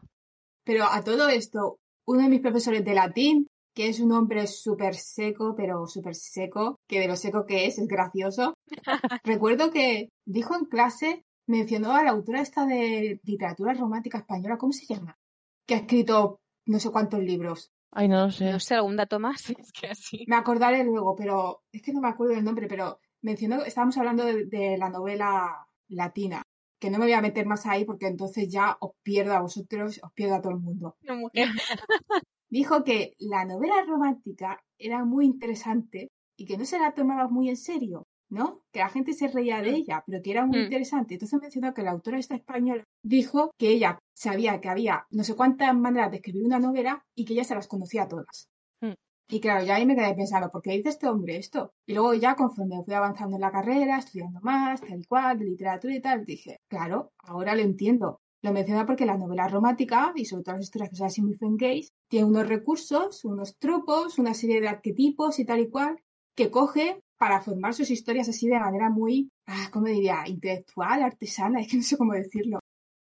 Pero a todo esto, uno de mis profesores de latín, que es un hombre súper seco, pero súper seco, que de lo seco que es, es gracioso. Recuerdo que dijo en clase, mencionó a la autora esta de literatura romántica española, ¿cómo se llama? Que ha escrito no sé cuántos libros. Ay, no lo sé. No sé, algún dato más. Es que así. Me acordaré luego, pero es que no me acuerdo del nombre, pero mencionó, estábamos hablando de, de la novela latina, que no me voy a meter más ahí porque entonces ya os pierdo a vosotros, os pierdo a todo el mundo. Mujer. Dijo que la novela romántica era muy interesante y que no se la tomaba muy en serio, ¿no? Que la gente se reía de Mm. ella, pero que era muy Mm. interesante. Entonces mencionó que la autora esta española dijo que ella sabía que había no sé cuántas maneras de escribir una novela y que ella se las conocía todas. Mm. Y claro, ya ahí me quedé pensando, ¿por qué dice este hombre esto? Y luego ya conforme fui avanzando en la carrera, estudiando más, tal y cual, de literatura y tal, dije, claro, ahora lo entiendo. Lo menciona porque la novela romántica, y sobre todo las historias que son así muy gays, tiene unos recursos, unos tropos, una serie de arquetipos y tal y cual, que coge para formar sus historias así de manera muy, ah, ¿cómo diría? Intelectual, artesana, es que no sé cómo decirlo.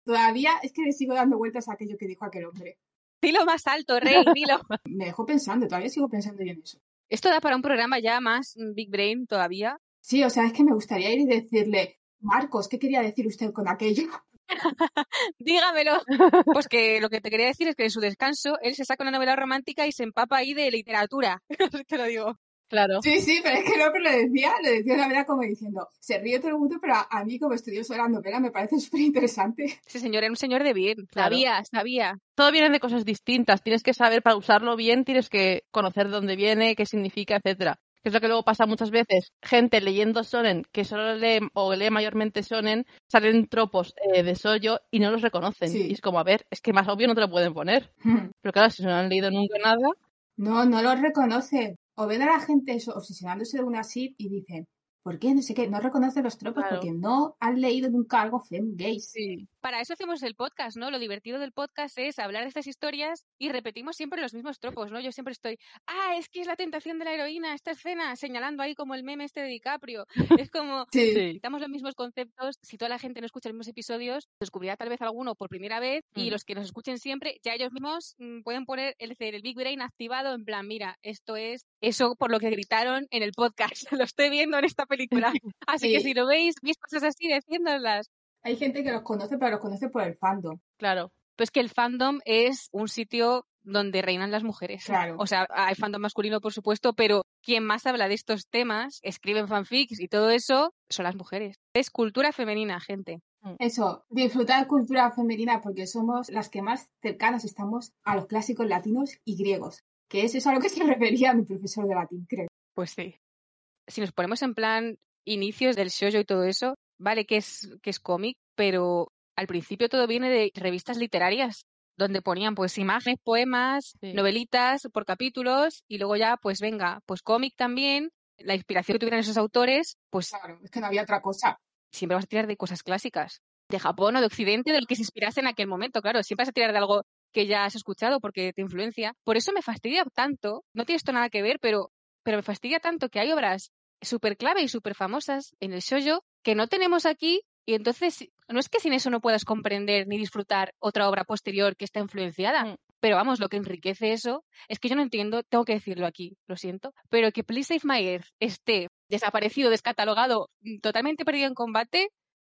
Todavía es que le sigo dando vueltas a aquello que dijo aquel hombre. Dilo más alto, Rey, dilo. Me dejó pensando, todavía sigo pensando yo en eso. Esto da para un programa ya más mm, Big Brain todavía. Sí, o sea, es que me gustaría ir y decirle, Marcos, ¿qué quería decir usted con aquello? Dígamelo. Pues que lo que te quería decir es que en su descanso él se saca una novela romántica y se empapa ahí de literatura. te lo digo. Claro. Sí, sí, pero es que el hombre lo decía, lo decía de una manera como diciendo, se ríe todo el mundo, pero a, a mí como estudioso de la novela me parece súper interesante. Ese señor era un señor de bien. Claro. Sabía, sabía. Todo viene de cosas distintas. Tienes que saber para usarlo bien, tienes que conocer de dónde viene, qué significa, etcétera. Que es lo que luego pasa muchas veces. Gente leyendo shonen, que solo lee o lee mayormente shonen, salen tropos eh, de sollo y no los reconocen. Sí. Y es como, a ver, es que más obvio no te lo pueden poner. Pero claro, si no han leído nunca nada, No, no lo reconoce. O ven a la gente eso, obsesionándose de una SIP y dicen, ¿por qué? No sé qué, no reconoce los tropos Claro. porque no han leído nunca algo fem gays. sí. Para eso hacemos el podcast, ¿no? Lo divertido del podcast es hablar de estas historias y repetimos siempre los mismos tropos, ¿no? Yo siempre estoy, ah, es que es la tentación de la heroína, esta escena, señalando ahí como el meme este de DiCaprio. Es como, Sí. Citamos los mismos conceptos. Si toda la gente no escucha los mismos episodios, descubrirá tal vez alguno por primera vez y Mm. los que nos escuchen siempre, ya ellos mismos mm, pueden poner el, el Big Brain activado en plan, mira, esto es eso por lo que gritaron en el podcast. lo estoy viendo en esta película. Así que si lo veis, veis cosas así, decíndoslas. Hay gente que los conoce, pero los conoce por el fandom. Claro. Pues que el fandom es un sitio donde reinan las mujeres. Claro. O sea, hay fandom masculino, por supuesto, pero quien más habla de estos temas, escriben fanfics y todo eso, son las mujeres. Es cultura femenina, gente. Eso, disfrutar cultura femenina porque somos las que más cercanas estamos a los clásicos latinos y griegos, que es eso a lo que se refería mi profesor de latín, creo. Pues sí. Si nos ponemos en plan inicios del shoujo y todo eso, vale que es, que es cómic, pero al principio todo viene de revistas literarias donde ponían pues imágenes, poemas, Sí. novelitas por capítulos y luego ya pues venga, pues cómic también, la inspiración que tuvieran esos autores, pues Claro, es que no había otra cosa. siempre vas a tirar de cosas clásicas, de Japón o de Occidente, de lo que se inspirase en aquel momento, claro, siempre vas a tirar de algo que ya has escuchado porque te influencia. Por eso me fastidia tanto, no tiene esto nada que ver, pero, pero me fastidia tanto que hay obras súper clave y súper famosas en el shoujo que no tenemos aquí y entonces no es que sin eso no puedas comprender ni disfrutar otra obra posterior que está influenciada. Mm. Pero vamos, lo que enriquece eso es que yo no entiendo, tengo que decirlo aquí, lo siento, pero que Please Save My Earth esté desaparecido, descatalogado, mm, totalmente perdido en combate,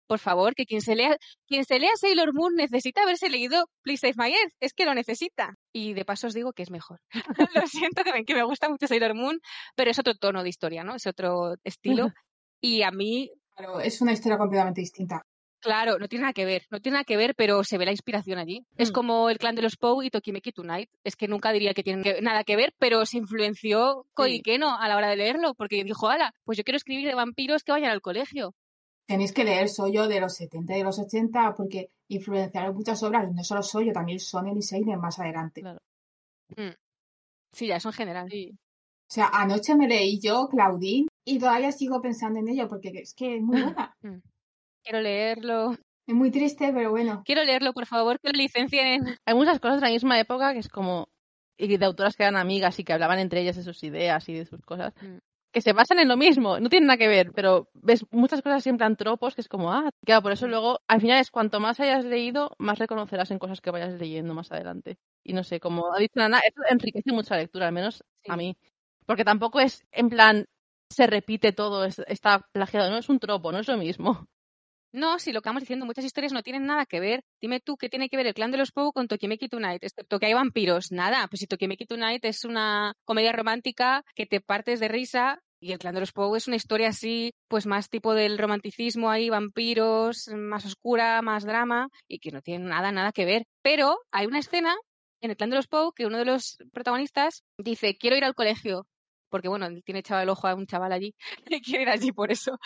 por favor, que quien se lea, quien se lea Sailor Moon necesita haberse leído Please Save My Earth, es que lo necesita. Y de paso os digo que es mejor. lo siento que me, que me gusta mucho Sailor Moon, pero es otro tono de historia, ¿no? Es otro estilo. Y a mí, Claro, es una historia completamente distinta. claro, no tiene nada que ver, no tiene nada que ver, pero se ve la inspiración allí. Es Mm. como el clan de los Poe y Tokimeki Tonight. Es que nunca diría que tienen que- nada que ver, pero se influenció Koi Keno a la hora de leerlo, porque dijo, ala, pues yo quiero escribir de vampiros que vayan al colegio. Tenéis que leer Soyo de los 70 y de los 80 porque influenciaron muchas obras, y no solo Soyo, también Sonen y Seinen más adelante. Claro. Sí, ya, eso en general. Sí. O sea, anoche me leí yo Claudine y todavía sigo pensando en ello porque es que es muy buena. Quiero leerlo. Es muy triste, pero bueno. Quiero leerlo, por favor, que lo licencien. Hay muchas cosas de la misma época que es como. Y de autoras que eran amigas y que hablaban entre ellas de sus ideas y de sus cosas. Mm. Que se basan en lo mismo, no tienen nada que ver, pero ves muchas cosas siempre en tropos que es como, ah, claro, por eso Mm. luego, al final es cuanto más hayas leído, más reconocerás en cosas que vayas leyendo más adelante. Y no sé, como ha dicho Ana, eso enriquece mucho la lectura, al menos Sí. a mí. Porque tampoco es en plan, se repite todo, es- está plagiado, no es un tropo, no es lo mismo. No, si lo que vamos diciendo, muchas historias no tienen nada que ver. Dime tú, ¿qué tiene que ver el clan de los Poe con Tokimeki Tonight? Excepto que hay vampiros. Nada, pues si Tokimeki Tonight es una comedia romántica que te partes de risa y el clan de los Poe es una historia así, pues más tipo del romanticismo ahí, vampiros, más oscura, más drama y que no tiene nada, nada que ver. Pero hay una escena en el clan de los Poe que uno de los protagonistas dice, quiero ir al colegio. Porque bueno, tiene echado el ojo a un chaval allí quiere ir allí por eso.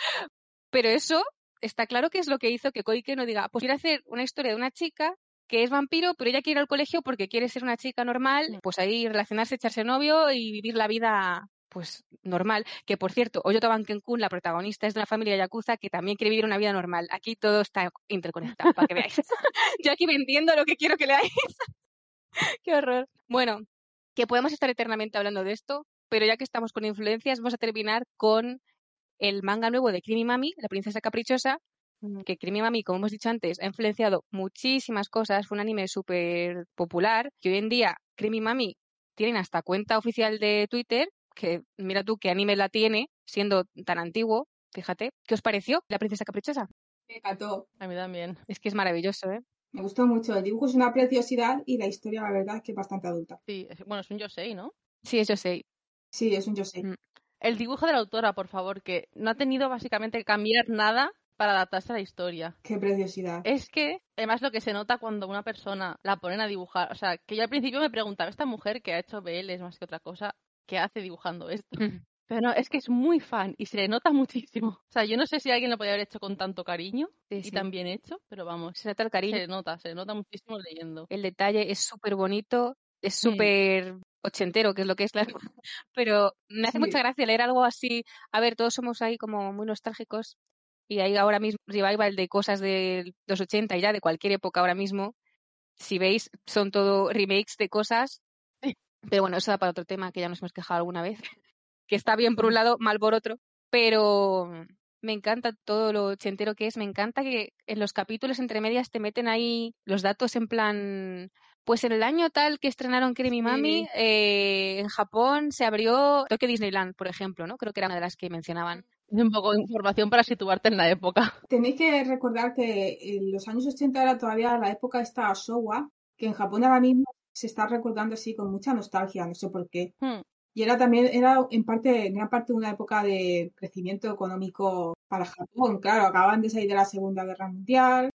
Pero eso está claro que es lo que hizo que Koike no diga, pues quiero hacer una historia de una chica que es vampiro, pero ella quiere ir al colegio porque quiere ser una chica normal, pues ahí relacionarse, echarse novio y vivir la vida pues normal. Que por cierto, Oyo Taban Kenkun, la protagonista, es de una familia yakuza que también quiere vivir una vida normal. Aquí todo está interconectado, para que veáis. Yo aquí vendiendo lo que quiero que leáis. Qué horror. Bueno, que podemos estar eternamente hablando de esto, pero ya que estamos con influencias, vamos a terminar con el manga nuevo de Creamy Mami, La princesa caprichosa, que Creamy Mami, como hemos dicho antes, ha influenciado muchísimas cosas, fue un anime súper popular, que hoy en día Creamy Mami tienen hasta cuenta oficial de Twitter, que mira tú qué anime la tiene, siendo tan antiguo, fíjate. ¿Qué os pareció La princesa caprichosa? Me encantó. A mí también. Es que es maravilloso, ¿eh? Me gustó mucho. El dibujo es una preciosidad y la historia, la verdad, es que es bastante adulta. Sí, es- bueno, es un Yosei, ¿no? Sí, eso sé. Sí, es un yo sé. Mm. El dibujo de la autora, por favor, que no ha tenido básicamente que cambiar nada para adaptarse a la historia. Qué preciosidad. Es que, además, lo que se nota cuando una persona la ponen a dibujar, o sea, que yo al principio me preguntaba, esta mujer que ha hecho BLs más que otra cosa, ¿qué hace dibujando esto? Pero no, es que es muy fan y se le nota muchísimo. O sea, yo no sé si alguien lo podría haber hecho con tanto cariño Sí, y sí. tan bien hecho, pero vamos, Se nota el se cariño. le nota, se le nota muchísimo leyendo. El detalle es súper bonito, es súper ochentero, que es lo que es, claro. Pero me hace Sí. mucha gracia leer algo así. A ver, todos somos ahí como muy nostálgicos y hay ahora mismo revival de cosas de los 80 y ya de cualquier época ahora mismo. Si veis, son todo remakes de cosas. Sí. Pero bueno, eso da para otro tema que ya nos hemos quejado alguna vez. que está bien por un lado, mal por otro. Pero me encanta todo lo ochentero que es. Me encanta que en los capítulos entre medias te meten ahí los datos en plan. Pues en el año tal que estrenaron Creamy Sí. Mami, eh, en Japón se abrió Tokyo Disneyland, por ejemplo, ¿no? Creo que era una de las que mencionaban. Es un poco de información para situarte en la época. Tenéis que recordar que en los años 80 era todavía la época esta Showa, que en Japón ahora mismo se está recordando así con mucha nostalgia, no sé por qué. Hmm. Y era también, era en parte, en gran parte una época de crecimiento económico para Japón. Claro, acaban de salir de la Segunda Guerra Mundial.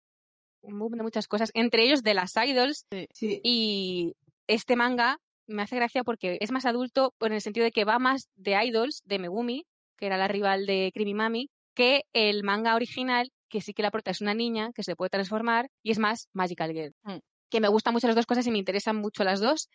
Un boom de muchas cosas, entre ellos de las idols. Sí, Y este manga me hace gracia porque es más adulto en el sentido de que va más de idols, de Megumi, que era la rival de Creamy Mami, que el manga original, que sí que la prota es una niña que se puede transformar y es más Magical Girl. Mm. Que me gustan mucho las dos cosas y me interesan mucho las dos,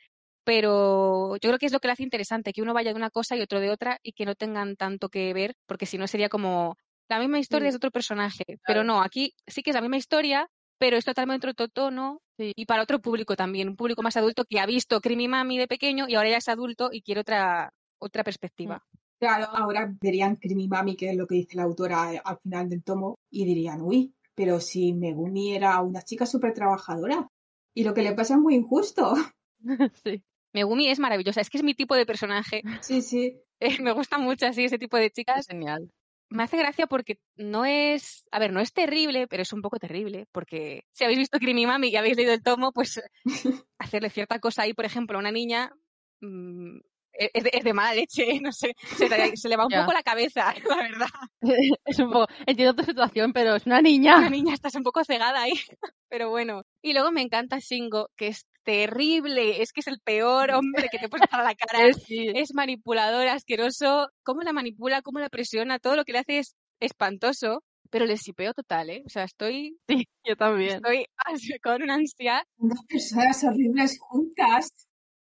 pero yo creo que es lo que le hace interesante, que uno vaya de una cosa y otro de otra y que no tengan tanto que ver, porque si no sería como la misma historia es de otro personaje. Pero no, aquí sí que es la misma historia, pero es totalmente otro tono Sí. y para otro público también, un público más adulto que ha visto Creamy Mami de pequeño y ahora ya es adulto y quiere otra, otra perspectiva. claro, ahora verían Creamy Mami, que es lo que dice la autora eh, al final del tomo, y dirían, uy, pero si Megumi era una chica súper trabajadora. Y lo que le pasa es muy injusto. sí. Megumi es maravillosa, es que es mi tipo de personaje. Sí, sí. Eh, me gusta mucho así ese tipo de Es chicas. genial. Me hace gracia porque no es, a ver, no es terrible, pero es un poco terrible, porque si habéis visto Creamy Mami y habéis leído el tomo, pues hacerle cierta cosa ahí, por ejemplo, a una niña, mm, es, es de, es de mala leche, no sé, se le, se le va un poco la cabeza, la verdad. es un poco. Entiendo tu situación, pero es una niña. La niña estás un poco cegada ahí, pero bueno. Y luego me encanta Shingo, que es terrible, es que es el peor hombre que te puedes echar a la cara. Sí. Es manipulador, asqueroso, cómo la manipula, cómo la presiona, todo lo que le hace es espantoso, pero le sipeo total, ¿eh? O sea, estoy, Sí, yo también. estoy así con una ansia, Dos personas horribles juntas.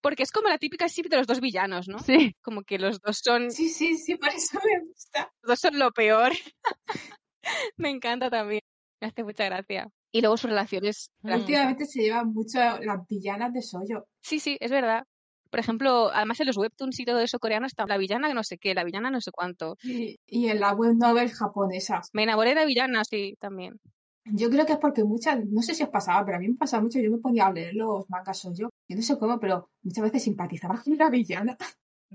porque es como la típica ship de los dos villanos, ¿no? Sí. Como que los dos son, Sí, sí, sí, por eso me gusta. los dos son lo peor. me encanta también, me hace mucha gracia. Y luego sus relaciones. Mm. Últimamente se llevan mucho las villanas de Soyo. Sí, sí, es verdad. Por ejemplo, además en los webtoons y todo eso coreano está la villana que no sé qué, la villana no sé cuánto. Y, y en la web novel japonesa. Me enamoré de la villana, sí, también. Yo creo que es porque muchas, no sé si os pasaba, pero a mí me pasaba mucho, yo me ponía a leer los mangas Soyo, yo no sé cómo, pero muchas veces simpatizaba con la villana.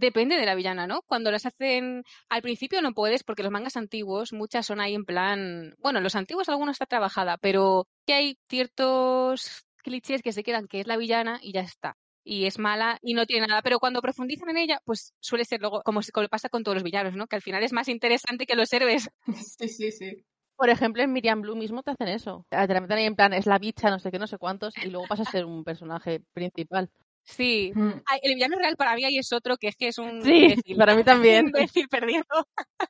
Depende de la villana, ¿no? Cuando las hacen al principio no puedes porque los mangas antiguos, muchas son ahí en plan, bueno, los antiguos algunos está trabajada, pero que hay ciertos clichés que se quedan que es la villana y ya está. Y es mala y no tiene nada, pero cuando profundizan en ella, pues suele ser luego como, pasa con todos los villanos, ¿no? Que al final es más interesante que los héroes. Sí, sí, sí. Por ejemplo, en Miriam Blue mismo te hacen eso. Te la meten ahí en plan, es la bicha, no sé qué, no sé cuántos, y luego pasa a ser un personaje principal. Sí. Mm. Ay, el villano real para mí ahí es otro que es que es un Sí, imbécil. para mí también. Un imbécil perdido.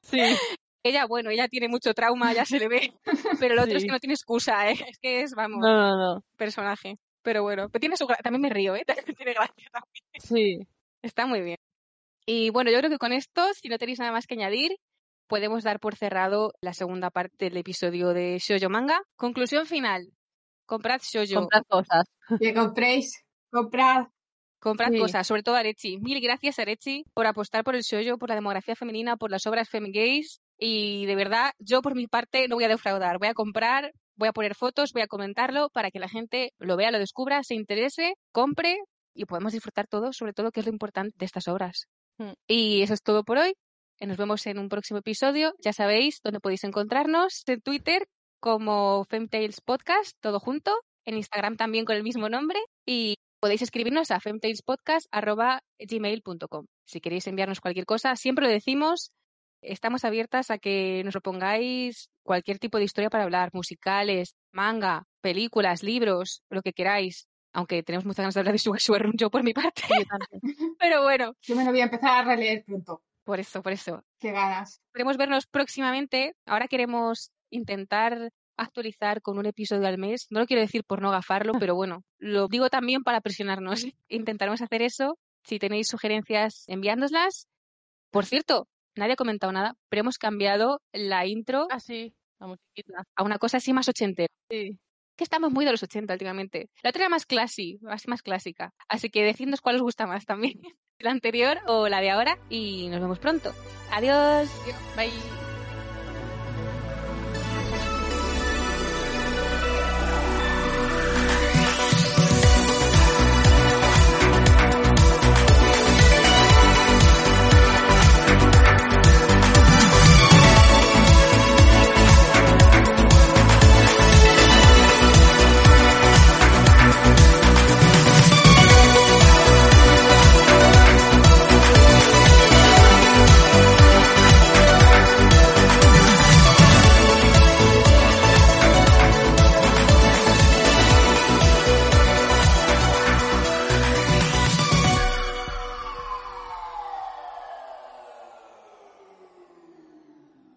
Sí. Ella, bueno, ella tiene mucho trauma, ya se le ve, pero el otro es que no tiene excusa, ¿eh? Es que es, vamos, No, no, no. personaje. Pero bueno, pero tiene su también me río, ¿eh? También tiene gracia también. Sí. Está muy bien. Y bueno, yo creo que con esto, si no tenéis nada más que añadir, podemos dar por cerrado la segunda parte del episodio de Shoujo Manga. Conclusión final. Comprad Shoujo. Comprar cosas. Que compréis, comprad. Comprad Sí. cosas, sobre todo Arechi. Mil gracias, Arechi, por apostar por el shoujo, por la demografía femenina, por las obras femigays. Y de verdad, yo por mi parte no voy a defraudar. Voy a comprar, voy a poner fotos, voy a comentarlo para que la gente lo vea, lo descubra, se interese, compre y podemos disfrutar todo, sobre todo que es lo importante de estas obras. Mm. Y eso es todo por hoy. Nos vemos en un próximo episodio. Ya sabéis dónde podéis encontrarnos en Twitter como Femtales Podcast, todo junto. En Instagram también con el mismo nombre. Y podéis escribirnos a femtalespodcast.gmail.com. Si queréis enviarnos cualquier cosa, siempre lo decimos, estamos abiertas a que nos propongáis cualquier tipo de historia para hablar, musicales, manga, películas, libros, lo que queráis. Aunque tenemos muchas ganas de hablar de Sugar Sugar Run, yo por mi parte. Pero bueno, Yo me lo voy a empezar a releer pronto. por eso, por eso. Qué ganas. Esperemos vernos próximamente. Ahora queremos intentar actualizar con un episodio al mes. No lo quiero decir por no gafarlo, pero bueno, lo digo también para presionarnos. Intentaremos hacer eso. Si tenéis sugerencias, enviándoslas. Por cierto, nadie ha comentado nada, pero hemos cambiado la intro Ah, sí. La musiquita. a una cosa así más ochentera. Sí. Que estamos muy de los 80 últimamente. La otra era más classy, así más clásica. Así que decidnos cuál os gusta más también. La anterior o la de ahora. Y nos vemos pronto. Adiós. Bye.